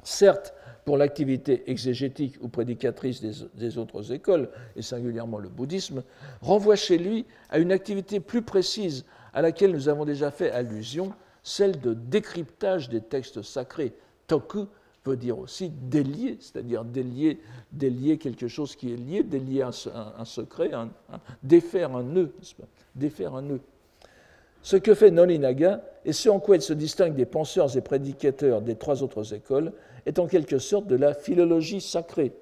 certes pour l'activité exégétique ou prédicatrice des, autres écoles, et singulièrement le bouddhisme, renvoie chez lui à une activité plus précise à laquelle nous avons déjà fait allusion, celle de décryptage des textes sacrés. Toku veut dire aussi délier, c'est-à-dire délier, délier quelque chose qui est lié, délier un, secret, défaire un nœud, défaire un nœud. Ce que fait Nolinaga, et ce en quoi il se distingue des penseurs et prédicateurs des trois autres écoles, est en quelque sorte de la philologie sacrée,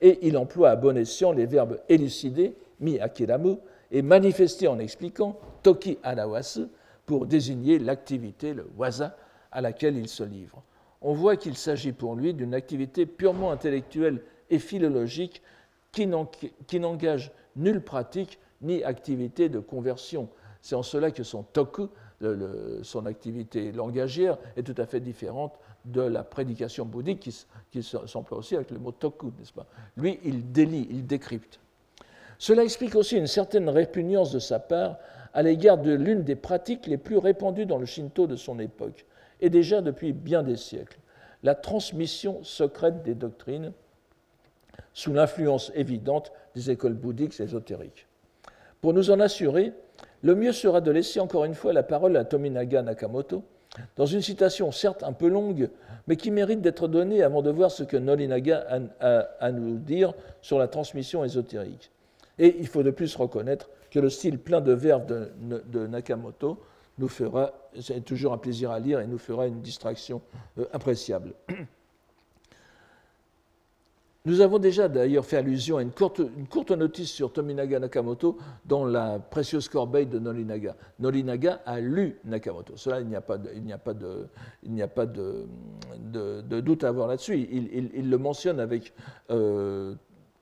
et il emploie à bon escient les verbes élucider, mi akiramu, et manifester en expliquant, toki anawasu, pour désigner l'activité, le waza, à laquelle il se livre. On voit qu'il s'agit pour lui d'une activité purement intellectuelle et philologique qui n'engage nulle pratique ni activité de conversion. C'est en cela que son toku, son activité langagière, est tout à fait différente de la prédication bouddhique qui, qui s'emploie aussi avec le mot toku, n'est-ce pas? Lui, il délie, il décrypte. Cela explique aussi une certaine répugnance de sa part à l'égard de l'une des pratiques les plus répandues dans le Shinto de son époque, et déjà depuis bien des siècles, la transmission secrète des doctrines sous l'influence évidente des écoles bouddhiques ésotériques. Pour nous en assurer, le mieux sera de laisser encore une fois la parole à Tominaga Nakamoto, dans une citation certes un peu longue, mais qui mérite d'être donnée avant de voir ce que Nolinaga a à nous dire sur la transmission ésotérique. Et il faut de plus reconnaître que le style plein de verbes de, Nakamoto nous fera, c'est toujours un plaisir à lire et nous fera une distraction euh, appréciable. [CLEARS THROAT] Nous avons déjà d'ailleurs fait allusion à une courte, notice sur Tominaga Nakamoto dans la précieuse corbeille de Nolinaga. Nolinaga a lu Nakamoto. Cela, il n'y a pas de, il n'y a pas de, il n'y a pas de, doute à avoir là-dessus. Il, le mentionne avec euh,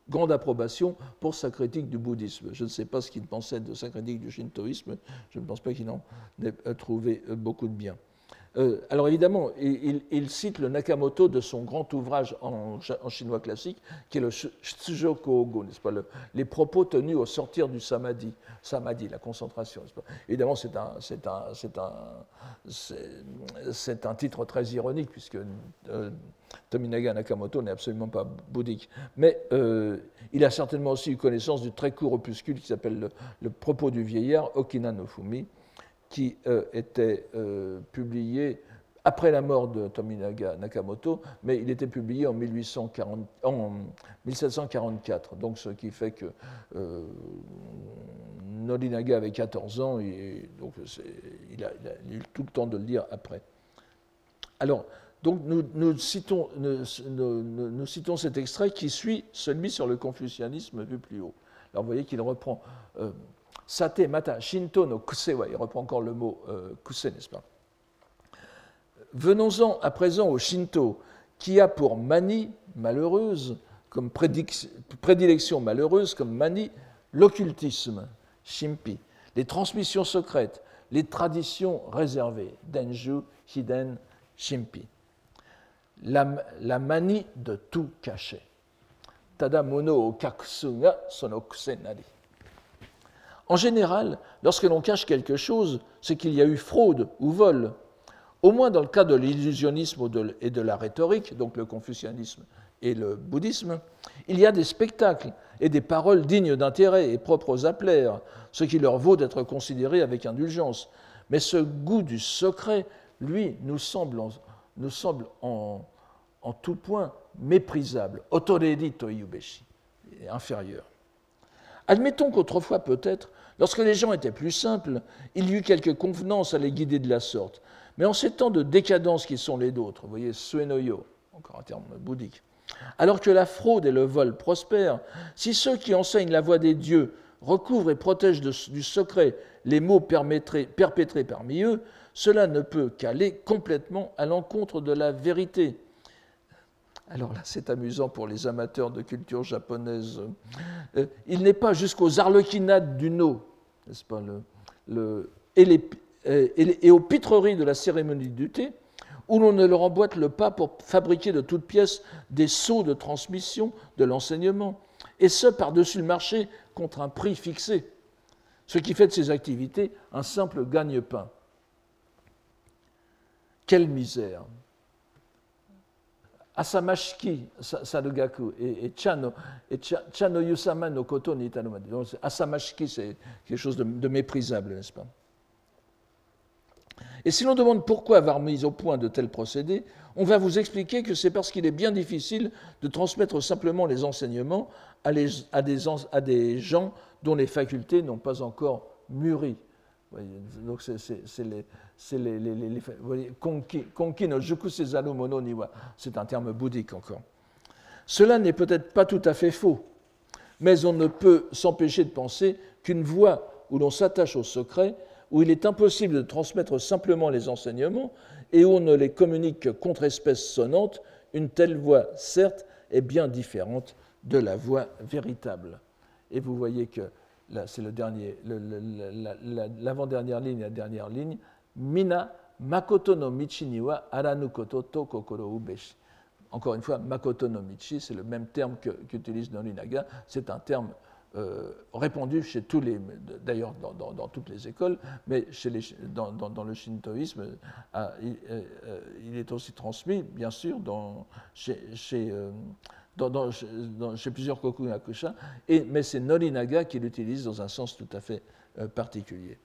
grande approbation pour sa critique du bouddhisme. Je ne sais pas ce qu'il pensait de sa critique du shintoïsme. Je ne pense pas qu'il en ait trouvé beaucoup de bien. Euh, alors évidemment, il, cite le Nakamoto de son grand ouvrage en, chinois classique, qui est le Shujoko n'est-ce pas, les propos tenus au sortir du samadhi, samadhi, la concentration. Évidemment, c'est un, titre très ironique puisque euh, Tominaga Nakamoto n'est absolument pas bouddhique, mais euh, il a certainement aussi eu connaissance du très court opuscule qui s'appelle le, propos du vieillard Okina no Fumi qui euh, était euh, publié après la mort de Tominaga Nakamoto, mais il était publié en, 1840, en 1744, donc ce qui fait que Norinaga avait 14 ans, et donc il a, eu tout le temps de le lire après. Alors, donc nous, citons, cet extrait qui suit celui sur le confucianisme vu plus haut. Alors vous voyez qu'il reprend euh, Sate mata shinto no kusewa, il reprend encore le mot euh, n'est-ce pas? Venons-en à présent au shinto, qui a pour manie malheureuse, comme prédilection malheureuse, comme manie, l'occultisme, shimpi, les transmissions secrètes, les traditions réservées, denju, hiden, shimpi. La, manie de tout cacher. En général, lorsque l'on cache quelque chose, c'est qu'il y a eu fraude ou vol. Au moins dans le cas de l'illusionnisme et de la rhétorique, donc le confucianisme et le bouddhisme, il y a des spectacles et des paroles dignes d'intérêt et propres aux applères, ce qui leur vaut d'être considérés avec indulgence. Mais ce goût du secret, lui, nous semble nous semble en, tout point méprisable, otoredi toyubeshi, inférieur. Admettons qu'autrefois, peut-être, lorsque les gens étaient plus simples, il y eut quelques convenances à les guider de la sorte. Mais en ces temps de décadence qui sont les nôtres, vous voyez, suenoyo, encore un terme bouddhique, alors que la fraude et le vol prospèrent, si ceux qui enseignent la voie des dieux recouvrent et protègent du secret les maux perpétrés parmi eux, cela ne peut qu'aller complètement à l'encontre de la vérité. Alors là, c'est amusant pour les amateurs de culture japonaise. Euh, il n'est pas jusqu'aux arlequinades du no n'est-ce pas, le, et, les, et, aux pitreries de la cérémonie du thé, où l'on ne leur emboîte le pas pour fabriquer de toutes pièces des sceaux de transmission de l'enseignement, et ce par-dessus le marché contre un prix fixé, ce qui fait de ces activités un simple gagne-pain. Quelle misère Asamashiki Sarugaku et, Chano, et Chano no Koto ni Asamashiki, c'est quelque chose de, méprisable, n'est-ce pas? Et si l'on demande pourquoi avoir mis au point de tels procédés, on va vous expliquer que c'est parce qu'il est bien difficile de transmettre simplement les enseignements à des gens dont les facultés n'ont pas encore mûri. Donc c'est les, c'est les, les, les, C'est un terme bouddhique encore. Cela n'est peut-être pas tout à fait faux, mais on ne peut s'empêcher de penser qu'une voie où l'on s'attache au secret, où il est impossible de transmettre simplement les enseignements et où on ne les communique que contre espèces sonnantes, une telle voie, certes, est bien différente de la voie véritable. Et vous voyez que c'est le dernier, l'avant-dernière ligne, la dernière ligne, Mina Makoto no Michi niwa aranu koto to kokoro ubeshi. Encore une fois, Makoto no Michi, c'est le même terme qu'utilise Norinaga. C'est un terme euh, répandu chez tous les, d'ailleurs dans, toutes les écoles, mais chez les, dans, le shintoïsme, ah, euh, il, est aussi transmis, bien sûr, chez, chez, euh, chez plusieurs kokugakusha, et, mais c'est Norinaga qui l'utilise dans un sens tout à fait particulier.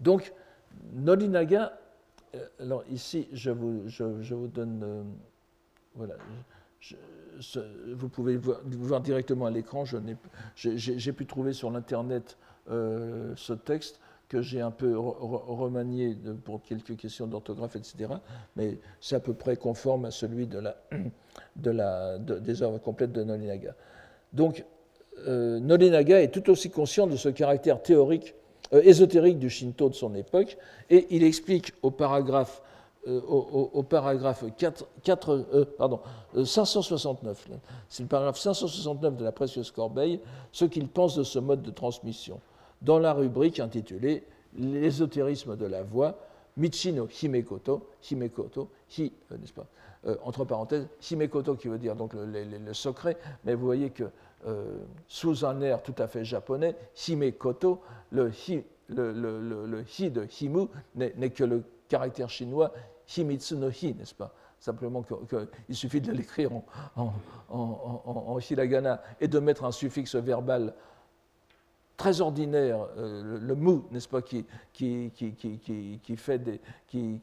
Donc, Nolinaga, euh, alors ici, je vous, donne. Euh, voilà. vous pouvez voir, voir directement à l'écran. J'ai pu trouver sur l'Internet euh, ce texte que j'ai un peu remanié pour quelques questions d'orthographe, etc. Mais c'est à peu près conforme à celui de la, [CLEARS THROAT] de la, des œuvres complètes de Nolinaga. Donc, Nolinaga est tout aussi conscient de ce caractère théorique euh, ésotérique du Shinto de son époque, et il explique au paragraphe, euh, au, paragraphe 4, 4 euh, 569, c'est le paragraphe 569 de la précieuse corbeille, ce qu'il pense de ce mode de transmission, dans la rubrique intitulée L'ésotérisme de la voix, Michino Himekoto, Himekoto, Hi, n'est-ce pas entre parenthèses, Himekoto qui veut dire donc le, secret, mais vous voyez que euh, sous un air tout à fait japonais, Himekoto, le hi, de Himu n'est que le caractère chinois Himitsu no hi, n'est-ce pas Simplement qu'il suffit de l'écrire en, en, en, hiragana et de mettre un suffixe verbal très ordinaire, euh, le, mu, n'est-ce pas, qui, fait des, qui,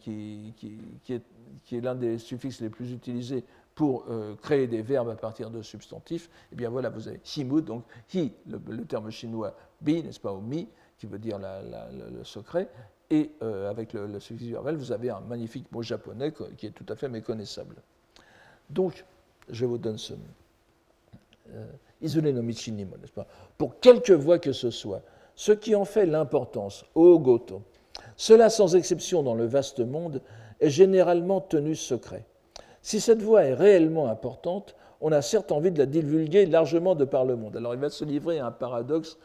est, l'un des suffixes les plus utilisés pour euh, créer des verbes à partir de substantifs, eh bien voilà, vous avez himu, donc hi, le, terme chinois bi, n'est-ce pas, ou mi, qui veut dire le, secret, et euh, avec le, suffixe verbal, vous avez un magnifique mot japonais qui est tout à fait méconnaissable. Donc, je vous donne ce. N'est-ce pas? Pour quelque voix que ce soit, ce qui en fait l'importance, au Goto, cela sans exception dans le vaste monde, est généralement tenu secret. Si cette voix est réellement importante, on a certes envie de la divulguer largement de par le monde. Alors il va se livrer à un paradoxe.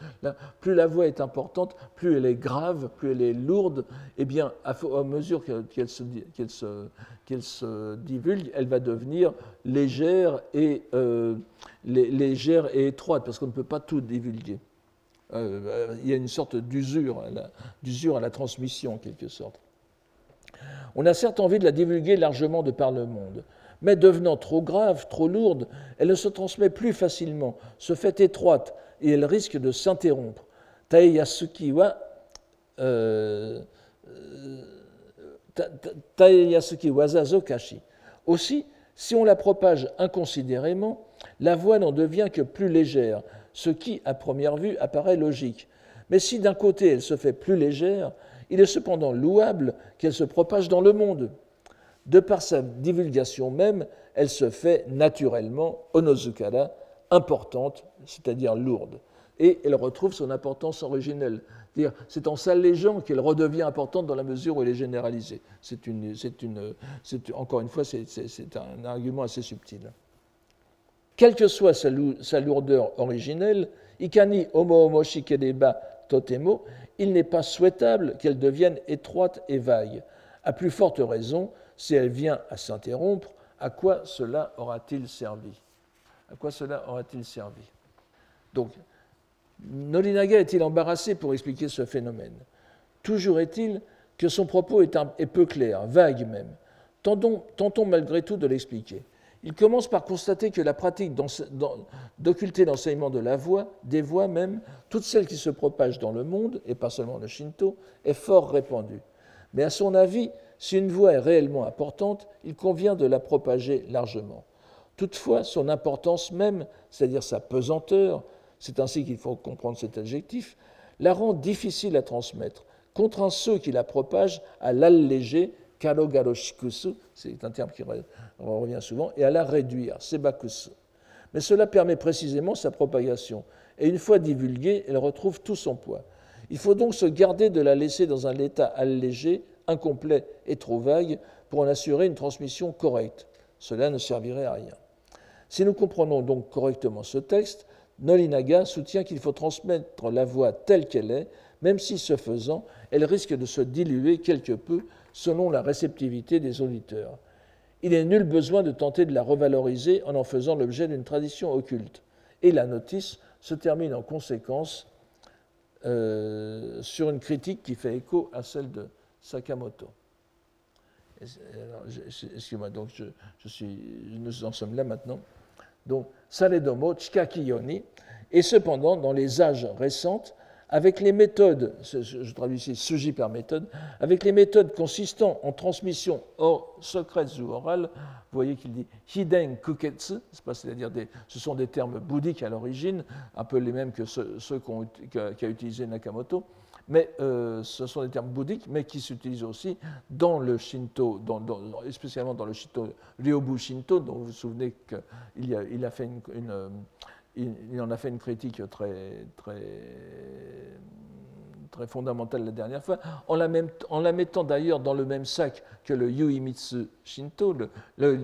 plus la voix est importante, plus elle est grave, plus elle est lourde, et eh bien, à, mesure qu'elle se, divulgue, elle va devenir légère et, euh, légère et étroite, parce qu'on ne peut pas tout divulguer. Euh, il y a une sorte d'usure à la transmission, en quelque sorte. On a certes envie de la divulguer largement de par le monde, mais devenant trop grave, trop lourde, elle ne se transmet plus facilement, se fait étroite et elle risque de s'interrompre. Taeyasuki wa euh, wazazokashi. Aussi, si on la propage inconsidérément, la voix n'en devient que plus légère, ce qui, à première vue, apparaît logique. Mais si d'un côté elle se fait plus légère, il est cependant louable qu'elle se propage dans le monde. De par sa divulgation même, elle se fait naturellement, onozukara, importante, c'est-à-dire lourde. Et elle retrouve son importance originelle. C'est en s'allégeant qu'elle redevient importante dans la mesure où elle est généralisée. C'est une, une, encore une fois, c'est un argument assez subtil. Quelle que soit sa, lourdeur originelle, Ikani homo kedeba totemo, il n'est pas souhaitable qu'elle devienne étroite et vague. À plus forte raison, si elle vient à s'interrompre, à quoi cela aura-t-il servi? À quoi cela aura-t-il servi? Donc, Nolinaga est-il embarrassé pour expliquer ce phénomène? Toujours est-il que son propos est, peu clair, vague même. tentons malgré tout de l'expliquer. Il commence par constater que la pratique d'occulter l'enseignement de la voix, des voix même, toutes celles qui se propagent dans le monde, et pas seulement le Shinto, est fort répandue. Mais à son avis, si une voix est réellement importante, il convient de la propager largement. Toutefois, son importance même, c'est-à-dire sa pesanteur, c'est ainsi qu'il faut comprendre cet adjectif, la rend difficile à transmettre, contraint ceux qui la propagent à l'alléger Karogaroshikusu, c'est un terme qui revient souvent, et à la réduire, sebakusu. Mais cela permet précisément sa propagation, et une fois divulguée, elle retrouve tout son poids. Il faut donc se garder de la laisser dans un état allégé, incomplet et trop vague pour en assurer une transmission correcte. Cela ne servirait à rien. Si nous comprenons donc correctement ce texte, Nolinaga soutient qu'il faut transmettre la voix telle qu'elle est, même si ce faisant, elle risque de se diluer quelque peu selon la réceptivité des auditeurs. Il n'est nul besoin de tenter de la revaloriser en en faisant l'objet d'une tradition occulte. Et la notice se termine en conséquence euh, sur une critique qui fait écho à celle de Sakamoto. Excusez-moi, donc je, suis, nous en sommes là maintenant. Donc, Saredomo Chikakiyoni, et cependant, dans les âges récentes, avec les méthodes, je traduis ici suji par méthode, avec les méthodes consistant en transmission secrète ou orale, vous voyez qu'il dit hiden kuketsu, c'est-à-dire ce sont des termes bouddhiques à l'origine, un peu les mêmes que ceux, qu'a utilisé Nakamoto, mais euh, ce sont des termes bouddhiques, mais qui s'utilisent aussi dans le Shinto, spécialement dans le Shinto, Ryobu Shinto, dont vous vous souvenez qu'il a, il a fait une il, en a fait une critique très, très, très fondamentale la dernière fois, en la, mettant d'ailleurs dans le même sac que le Yuimitsu Shinto, le, le,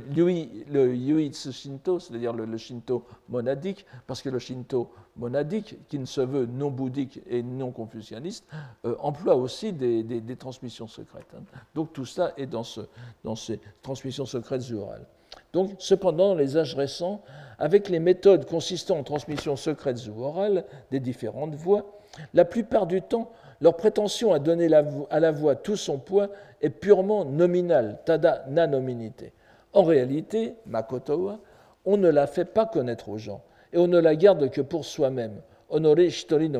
le Yuitsu Shinto, c'est-à-dire le, Shinto monadique, parce que le Shinto monadique, qui ne se veut non bouddhique et non confucianiste, euh, emploie aussi des, des, transmissions secrètes. Hein. Donc tout ça est dans, ce, dans ces transmissions secrètes orales. Donc, cependant, les âges récents, avec les méthodes consistant en transmission secrète ou orale des différentes voix, la plupart du temps, leur prétention à donner à la voix tout son poids est purement nominale, tada nanominité. En réalité, Makotowa, on ne la fait pas connaître aux gens, et on ne la garde que pour soi-même, honoré shitori.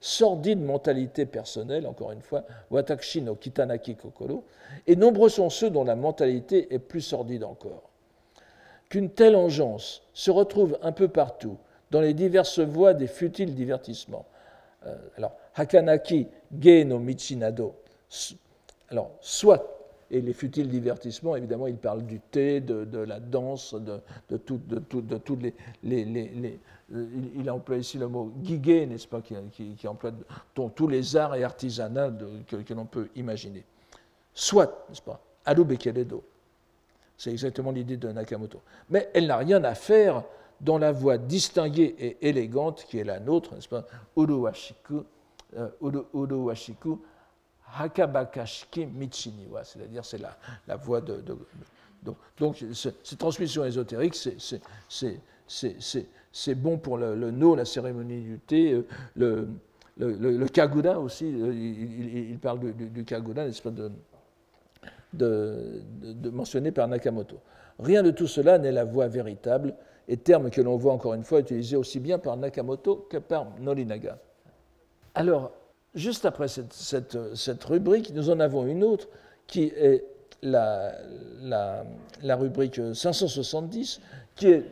Sordide mentalité personnelle, encore une fois, watashi no kitanaki kokoro, et nombreux sont ceux dont la mentalité est plus sordide encore qu'une telle engeance se retrouve un peu partout, dans les diverses voies des futiles divertissements. Euh, alors, Hakanaki ge no Michinado, alors, soit, et les futiles divertissements, évidemment, il parle du thé, de, la danse, de, de, tout, de, les, euh, il, emploie ici le mot gige, n'est-ce pas, qui, emploie tous les arts et artisanats que, l'on peut imaginer. Soit, n'est-ce pas, Arubekeredo, c'est exactement l'idée de Nakamoto. Mais elle n'a rien à faire dans la voie distinguée et élégante qui est la nôtre, n'est-ce pas Uruwashiku, uh, Hakabakashiki Michiniwa, c'est-à-dire c'est la, la de. donc, donc cette transmission ésotérique, c'est bon pour le, no, la cérémonie du thé, euh, le, le, kaguda aussi, euh, il, il, parle du, du kaguda, n'est-ce pas, de, de, mentionné par Nakamoto. Rien de tout cela n'est la voix véritable, et terme que l'on voit encore une fois utilisé aussi bien par Nakamoto que par Norinaga. Alors, juste après cette, rubrique, nous en avons une autre qui est la, la, rubrique 570, qui est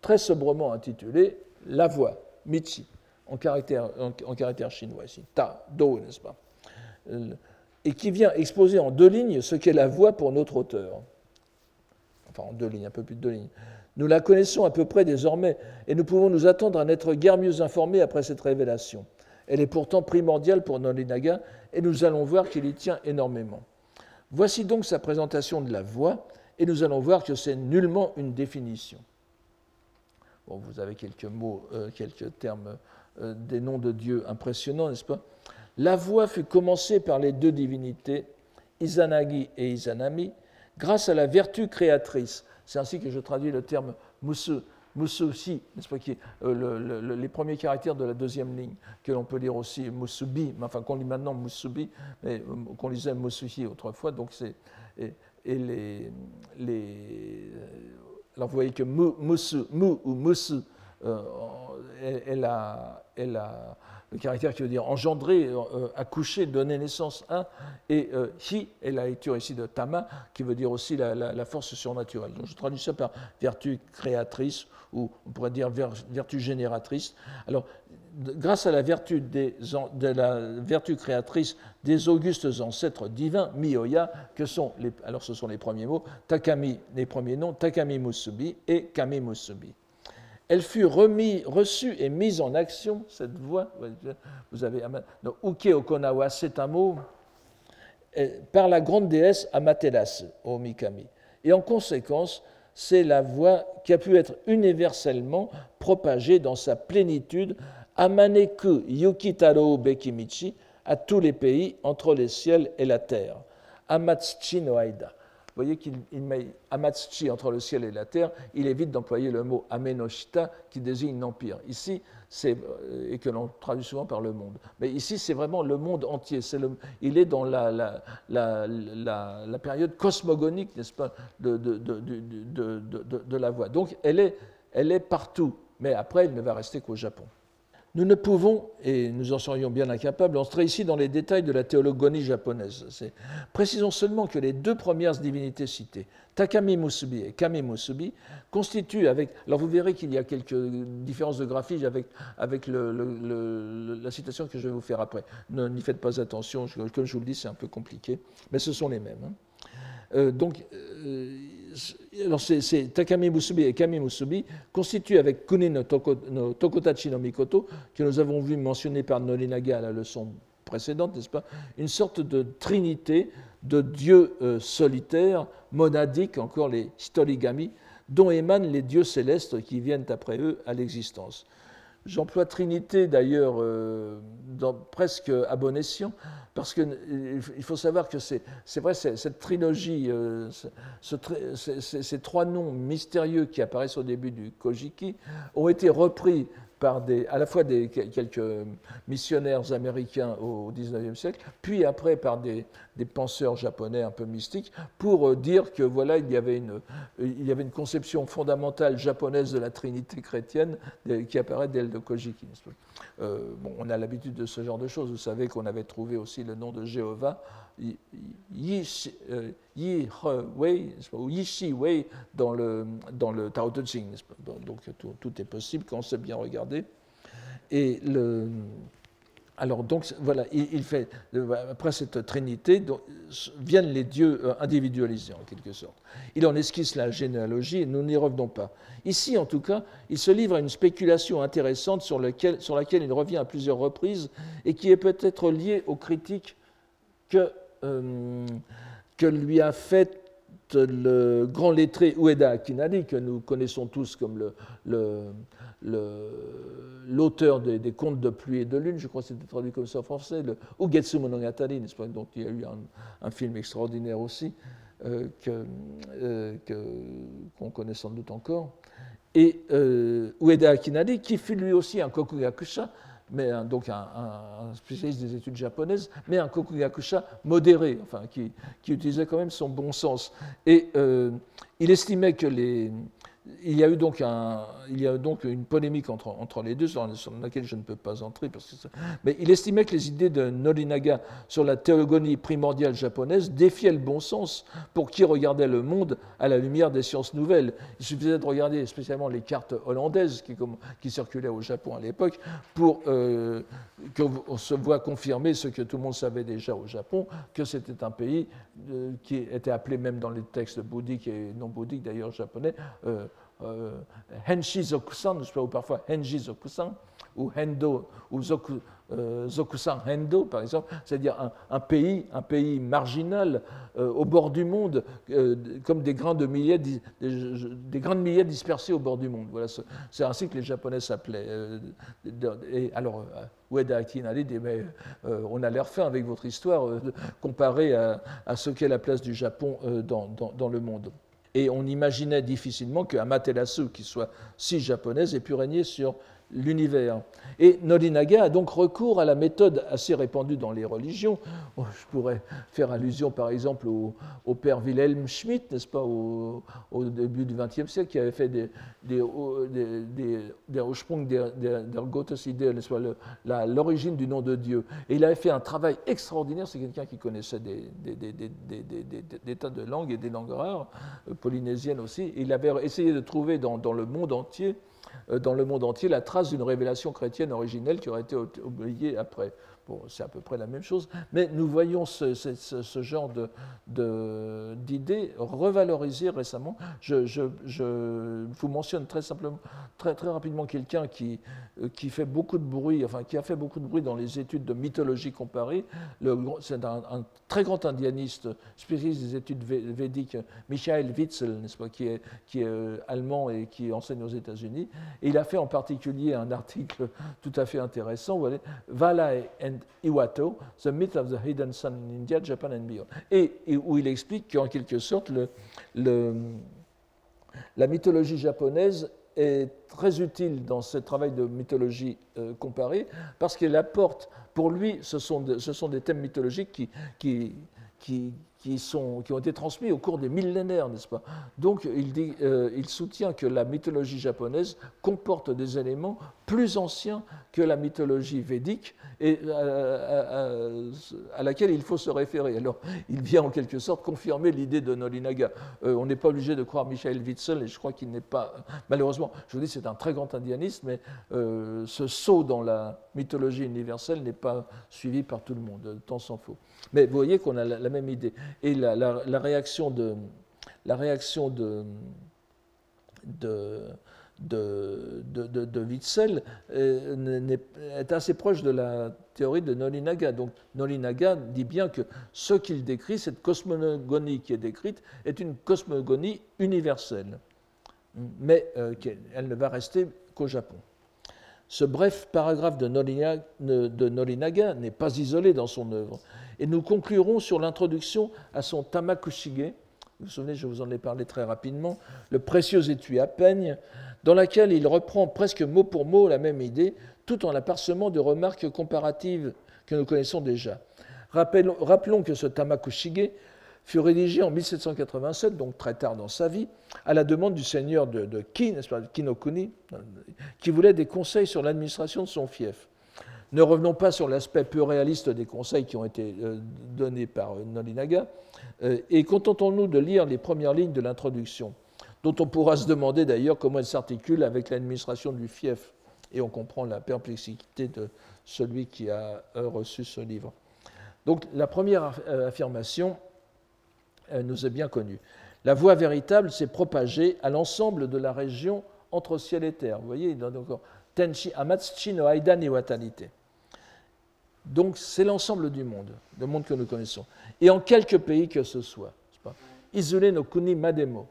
très sobrement intitulée La voix, Michi, en caractère, en, caractère chinois ici, Ta, Do, n'est-ce pas? Et qui vient exposer en deux lignes ce qu'est la voix pour notre auteur. Enfin, en deux lignes, un peu plus de deux lignes. Nous la connaissons à peu près désormais, et nous pouvons nous attendre à n'être guère mieux informés après cette révélation. Elle est pourtant primordiale pour Nolinaga, et nous allons voir qu'il y tient énormément. Voici donc sa présentation de la voix, et nous allons voir que c'est nullement une définition. Bon, vous avez quelques mots, euh, quelques termes des noms de dieux impressionnants, n'est-ce pas? La voie fut commencée par les deux divinités, Izanagi et Izanami, grâce à la vertu créatrice. C'est ainsi que je traduis le terme musu, musushi, n'est-ce pas, est euh, les premiers caractères de la deuxième ligne, que l'on peut lire aussi musubi, enfin qu'on lit maintenant musubi, mais euh, qu'on lisait musushi autrefois. Donc c'est et, les, les, alors vous voyez que musu, mu ou musu euh, est, la, est la le caractère qui veut dire engendrer, euh, accoucher, donner naissance à, et euh, hi est la lecture ici de tama, qui veut dire aussi la, force surnaturelle. Donc je traduis ça par vertu créatrice, ou on pourrait dire vertu génératrice. Alors, grâce à la vertu, des, de la vertu créatrice des augustes ancêtres divins, Mioya, que sont les, alors ce sont les premiers mots, Takami, les premiers noms, Takami Musubi et Kami Musubi elle fut reçue et mise en action, cette voix, vous avez, Uke Okonawa, c'est un mot, par la grande déesse Amaterasu, au Mikami. Et en conséquence, c'est la voix qui a pu être universellement propagée dans sa plénitude, Amaneku Yukitaro Bekimichi, à tous les pays entre les ciels et la terre. Amatsuchi no Aida. Vous voyez qu'il met Amatsuchi entre le ciel et la terre, il évite d'employer le mot Amenoshita qui désigne l'empire. Ici, c'est, euh, et que l'on traduit souvent par le monde. Mais ici, c'est vraiment le monde entier. le, il est dans la, la, la, la période cosmogonique, n'est-ce pas, de, de, de, de, la voix. Donc, elle est, elle est partout. Mais après, elle ne va rester qu'au Japon. Nous ne pouvons, et nous en serions bien incapables, entrer ici dans les détails de la théologonie japonaise. Précisons seulement que les deux premières divinités citées, Takami Musubi et Kami Musubi, constituent avec. Alors vous verrez qu'il y a quelques différences de graphie avec, avec la citation que je vais vous faire après. N'y faites pas attention, comme je vous le dis, c'est un peu compliqué, mais ce sont les mêmes. Hein. Euh, donc, euh, alors c'est Takami Musubi et Kami Musubi constituent avec Kuni no, Tokotachi no Mikoto, que nous avons vu mentionner par Norinaga à la leçon précédente, n'est-ce pas, une sorte de trinité de dieux euh, solitaires, monadiques, encore les Hitorigami, dont émanent les dieux célestes qui viennent après eux à l'existence. J'emploie Trinité d'ailleurs euh, presque à bon escient, parce qu'il faut savoir que c'est vrai, cette trilogie, euh, ces trois noms mystérieux qui apparaissent au début du Kojiki, ont été repris par à la fois des, quelques missionnaires américains au XIXe siècle, puis après par des, penseurs japonais un peu mystiques, pour euh, dire que voilà, il y avait une, il y avait une conception fondamentale japonaise de la Trinité chrétienne qui apparaît dès le Kojiki. Euh, bon, on a l'habitude de ce genre de choses. Vous savez qu'on avait trouvé aussi le nom de Jéhovah Yi, euh, Wei, ou Yi Shi Wei dans le, dans le Tao Te Ching. Donc tout, tout, est possible quand on sait bien regarder. Et le, alors donc voilà, il, fait après cette trinité viennent les dieux euh, individualisés en quelque sorte. Il en esquisse la généalogie et nous n'y revenons pas. Ici en tout cas, il se livre à une spéculation intéressante sur, laquelle, sur laquelle il revient à plusieurs reprises et qui est peut-être liée aux critiques que euh, que lui a fait le grand lettré Ueda Akinari, que nous connaissons tous comme l'auteur des, contes de pluie et de lune, je crois que c'était traduit comme ça en français, le Ugetsu Monogatari, pas, dont il y a eu un, film extraordinaire aussi, euh, euh, qu'on connaît sans doute encore. Et Ueda Akinari, qui fut lui aussi un Kokugakusha, mais donc un, spécialiste des études japonaises, mais un kokugakusha modéré, enfin, qui, qui utilisait quand même son bon sens. Et euh, il estimait que les, il y a eu donc, une polémique entre, les deux, sur, laquelle je ne peux pas entrer. Mais il estimait que les idées de Norinaga sur la théogonie primordiale japonaise défiaient le bon sens pour qui regardait le monde à la lumière des sciences nouvelles. Il suffisait de regarder spécialement les cartes hollandaises qui, qui circulaient au Japon à l'époque pour euh, qu'on se voit confirmer ce que tout le monde savait déjà au Japon, que c'était un pays euh, qui était appelé même dans les textes bouddhiques et non bouddhiques d'ailleurs japonais. Euh, euh, Henshi Zokusan, ou parfois Henji Zokusan, ou Hendo, ou Zoku, euh, Zokusan Hendo, par exemple, c'est-à-dire un, pays, un pays marginal euh, au bord du monde, euh, comme des grains de milliers, des, des, grains de milliers dispersés au bord du monde. Voilà, c'est ainsi que les Japonais s'appelaient. alors, Ueda Akinari dit mais, on a l'air fin avec votre histoire comparée à, ce qu'est la place du Japon dans, le monde. Et on imaginait difficilement qu'Amaterasu, qui soit si japonaise, ait pu régner sur l'univers. Et Norinaga a donc recours à la méthode assez répandue dans les religions. Je pourrais faire allusion par exemple au, père Wilhelm Schmidt, n'est-ce pas, au, début du XXe siècle, qui avait fait des, des, des, des Ursprung der, l'origine du nom de Dieu. Et il avait fait un travail extraordinaire, c'est quelqu'un qui connaissait des, des, tas de langues et des langues rares, euh, polynésiennes aussi. Il avait essayé de trouver dans, dans le monde entier dans le monde entier la trace d'une révélation chrétienne originelle qui aurait été oubliée après. Bon, c'est à peu près la même chose, mais nous voyons ce, genre d'idées de, revalorisées récemment. Je, vous mentionne très simplement, très, très rapidement quelqu'un qui, euh, qui fait beaucoup de bruit, enfin qui a fait beaucoup de bruit dans les études de mythologie comparée. C'est un, très grand indianiste, spécialiste des études védiques, Michael Witzel, n'est-ce pas, qui est, euh, allemand et qui enseigne aux États-Unis. Il a fait en particulier un article [LAUGHS] tout à fait intéressant, vous voyez, Vala Iwato, The Myth of the Hidden Sun in India, Japan and Beyond, et, où il explique qu'en quelque sorte, la mythologie japonaise est très utile dans ce travail de mythologie euh, comparée parce qu'elle apporte, pour lui, ce sont, des thèmes mythologiques qui ont été transmis au cours des millénaires, n'est-ce pas? Donc il, dit, euh, il soutient que la mythologie japonaise comporte des éléments plus anciens que la mythologie védique et euh, euh, à, laquelle il faut se référer. Alors il vient en quelque sorte confirmer l'idée de Norinaga. on n'est pas obligé de croire Michael Witzel et je crois qu'il n'est pas, malheureusement, je vous dis c'est un très grand indianiste, mais ce saut dans la mythologie universelle n'est pas suivi par tout le monde, tant s'en faut. Mais vous voyez qu'on a la même idée. Et la, réaction de, la réaction de, de, de, Witzel euh, est, assez proche de la théorie de Nolinaga. Donc Nolinaga dit bien que ce qu'il décrit, cette cosmogonie qui est décrite, est une cosmogonie universelle, mais euh, elle ne va rester qu'au Japon. Ce bref paragraphe de Nolinaga n'est pas isolé dans son œuvre. Et nous conclurons sur l'introduction à son Tamakushige. Vous vous souvenez, je vous en ai parlé très rapidement, le précieux étui à peigne, dans laquelle il reprend presque mot pour mot la même idée, tout en la parsemant de remarques comparatives que nous connaissons déjà. Rappelons, que ce Tamakushige fut rédigé en 1787, donc très tard dans sa vie, à la demande du seigneur de, de n'est-ce pas, Kinokuni, qui voulait des conseils sur l'administration de son fief. Ne revenons pas sur l'aspect peu réaliste des conseils qui ont été euh, donnés par euh, Nolinaga, euh, et contentons-nous de lire les premières lignes de l'introduction, dont on pourra se demander d'ailleurs comment elles s'articulent avec l'administration du fief, et on comprend la perplexité de celui qui a reçu ce livre. Donc la première affirmation nous est bien connue. La voie véritable s'est propagée à l'ensemble de la région entre ciel et terre. Vous voyez, il a encore Tenchi Amatsuchi no Aida ni Watanite. Donc c'est l'ensemble du monde, le monde que nous connaissons. Et en quelques pays que ce soit. Izure no kuni mademo,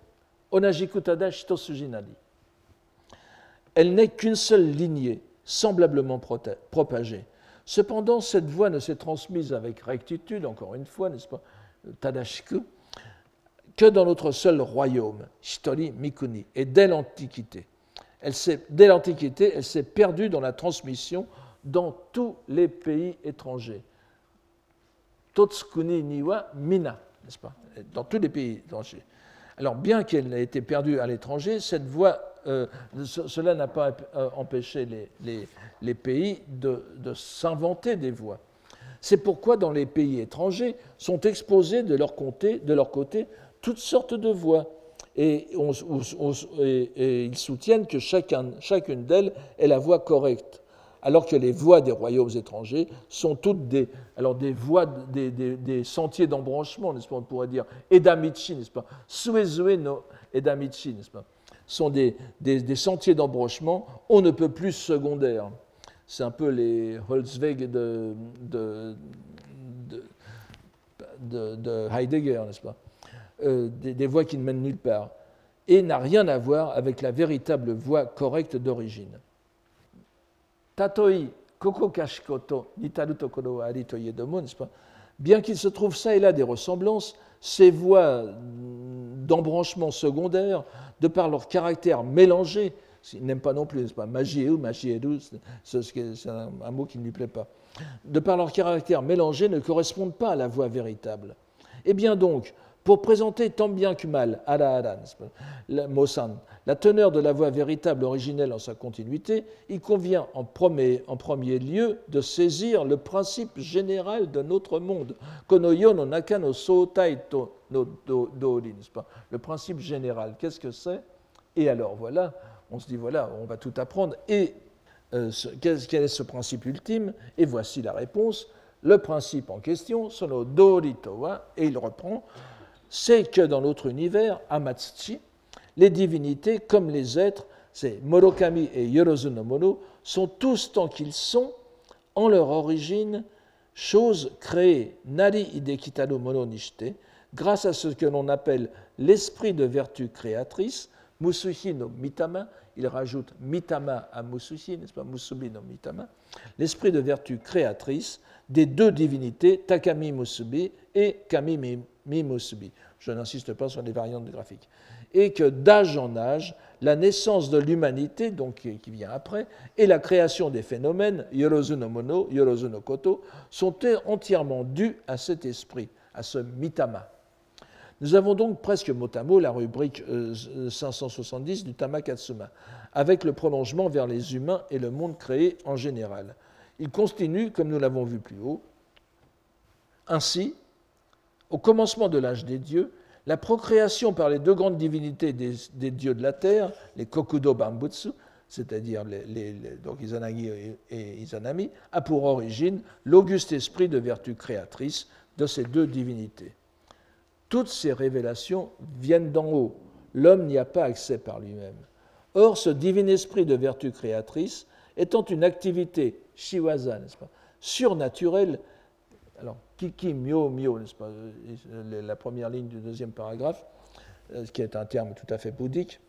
onajikutada shitosujinari. Elle n'est qu'une seule lignée, semblablement propagée. Cependant, cette voix ne s'est transmise avec rectitude, encore une fois, n'est-ce pas, Tadashiku, que dans notre seul royaume, Shitori Mikuni, et dès l'Antiquité. dès l'Antiquité, elle s'est perdue dans la transmission dans tous les pays étrangers. Totsukuni niwa mina, n'est-ce pas Dans tous les pays étrangers. Alors, bien qu'elle ait été perdue à l'étranger, cette voie, euh, cela n'a pas euh, empêché les, pays de, s'inventer des voies. C'est pourquoi dans les pays étrangers sont exposées de leur côté, toutes sortes de voies. Et, ils soutiennent que chacun, chacune d'elles est la voie correcte alors que les voies des royaumes étrangers sont toutes des, alors des voies, des, sentiers d'embranchement, n'est-ce pas, on pourrait dire, edamichi, n'est-ce pas, suezue no edamichi, n'est-ce pas, sont des, sentiers d'embranchement, on ne peut plus secondaires. C'est un peu les Holzweg de, de, de, Heidegger, n'est-ce pas euh, des, des, voies qui ne mènent nulle part. Et n'a rien à voir avec la véritable voie correcte d'origine. Tatoi koko kashikoto nitaru tokoro ari toyedomo, n'est-ce pas? Bien qu'il se trouve ça et là des ressemblances, ces voies d'embranchement secondaire, de par leur caractère mélangé, il n'aime pas non plus, n'est-ce pas? Magieru, magieru, c'est un, mot qui ne lui plaît pas. De par leur caractère mélangé, ne correspondent pas à la voie véritable. Eh bien donc, pour présenter tant bien que mal, ala ala, la, la teneur de la voie véritable originelle en sa continuité, il convient en premier, en premier lieu de saisir le principe général de notre monde. Le principe général, qu'est-ce que c'est? Et alors voilà, on se dit voilà, on va tout apprendre. Et euh, quel est ce principe ultime? Et voici la réponse. Le principe en question, sono dori towa, et il reprend c'est que dans notre univers, Amatsuchi, les divinités, comme les êtres, c'est Morokami et Yorozu Mono, sont tous tant qu'ils sont, en leur origine, choses créées, Nari Hidekitaro Mono Nishite, grâce à ce que l'on appelle l'esprit de vertu créatrice, Musuhi no Mitama, il rajoute Mitama à Musuhi, n'est-ce pas, Musubi no Mitama, l'esprit de vertu créatrice des deux divinités, Takami Musubi et Kami Mimusubi. Je n'insiste pas sur les variantes graphiques. Et que d'âge en âge, la naissance de l'humanité, donc qui vient après, et la création des phénomènes, Yorozu no Mono, Yorozu no Koto, sont entièrement dus à cet esprit, à ce mitama. Nous avons donc presque mot à mot la rubrique 570 euh, du Tamakatsuma, avec le prolongement vers les humains et le monde créé en général. Il continue, comme nous l'avons vu plus haut. Ainsi, au commencement de l'âge des dieux, la procréation par les deux grandes divinités des, dieux de la terre, les Kokudo Bambutsu, c'est-à-dire les, Izanagi et, Izanami, a pour origine l'auguste esprit de vertu créatrice de ces deux divinités. Toutes ces révélations viennent d'en haut. L'homme n'y a pas accès par lui-même. Or, ce divin esprit de vertu créatrice étant une activité shiwaza, surnaturelle, alors, kiki, mio, mio, n'est-ce pas euh, La première ligne du deuxième paragraphe, euh, qui est un terme tout à fait bouddhique,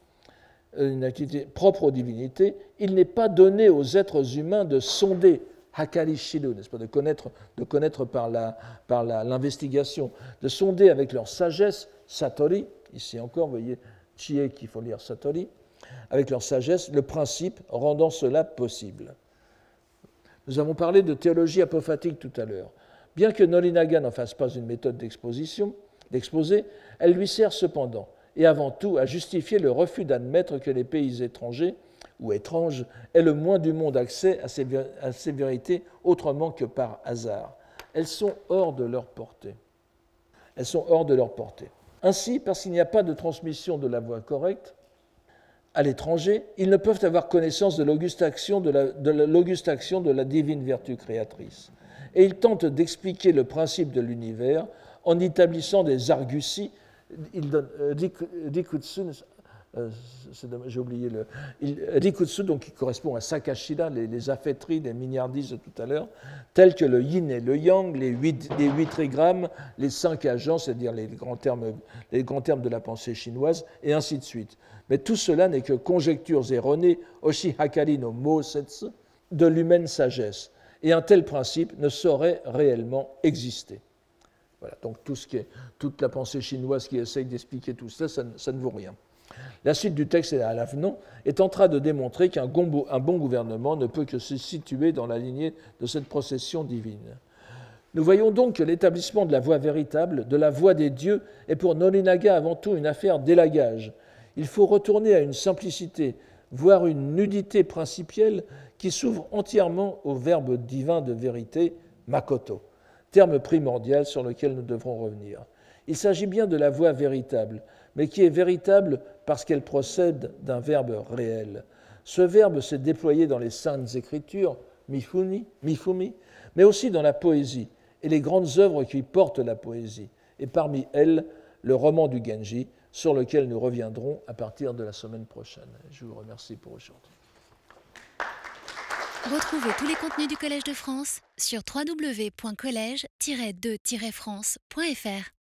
euh, une activité propre aux divinités, il n'est pas donné aux êtres humains de sonder Hakari Shilu, n'est-ce pas, de connaître, de connaître par, la, par l'investigation, de sonder avec leur sagesse, Satori, ici encore, voyez, Chie qu'il faut lire Satori, avec leur sagesse, le principe rendant cela possible. Nous avons parlé de théologie apophatique tout à l'heure. Bien que Nolinaga n'en fasse pas une méthode d'exposition, d'exposer, elle lui sert cependant, et avant tout, à justifier le refus d'admettre que les pays étrangers ou étranges aient le moins du monde accès à ces, vérités autrement que par hasard. Elles sont hors de leur portée. Elles sont hors de leur portée. Ainsi, parce qu'il n'y a pas de transmission de la voie correcte, à l'étranger, ils ne peuvent avoir connaissance de l'auguste action de la divine vertu créatrice et il tente d'expliquer le principe de l'univers en établissant des arguties. Il donne euh, Rikutsu, euh, j'ai oublié le. Rikutsu, donc qui correspond à Sakashira, les, les les milliardises de tout à l'heure, tels que le yin et le yang, les huit, les huit trigrammes, les cinq agents, c'est-à-dire les grands, termes, les grands termes de la pensée chinoise, et ainsi de suite. Mais tout cela n'est que conjectures erronées, Oshi Hakari no Mo Setsu, de l'humaine sagesse et un tel principe ne saurait réellement exister. Voilà, donc tout ce qui est, toute la pensée chinoise qui essaye d'expliquer tout ça, ça, ne vaut rien. La suite du texte à l'avenant est en train de démontrer qu'un bon, gouvernement ne peut que se situer dans la lignée de cette procession divine. Nous voyons donc que l'établissement de la voie véritable, de la voie des dieux, est pour Nolinaga avant tout une affaire d'élagage. Il faut retourner à une simplicité, voire une nudité principielle qui s'ouvre entièrement au verbe divin de vérité, makoto, terme primordial sur lequel nous devrons revenir. Il s'agit bien de la voix véritable, mais qui est véritable parce qu'elle procède d'un verbe réel. Ce verbe s'est déployé dans les saintes écritures, mifuni, mifumi, mais aussi dans la poésie et les grandes œuvres qui portent la poésie, et parmi elles le roman du Genji, sur lequel nous reviendrons à partir de la semaine prochaine. Je vous remercie pour aujourd'hui. Retrouvez tous les contenus du Collège de France sur www.colège-2-france.fr.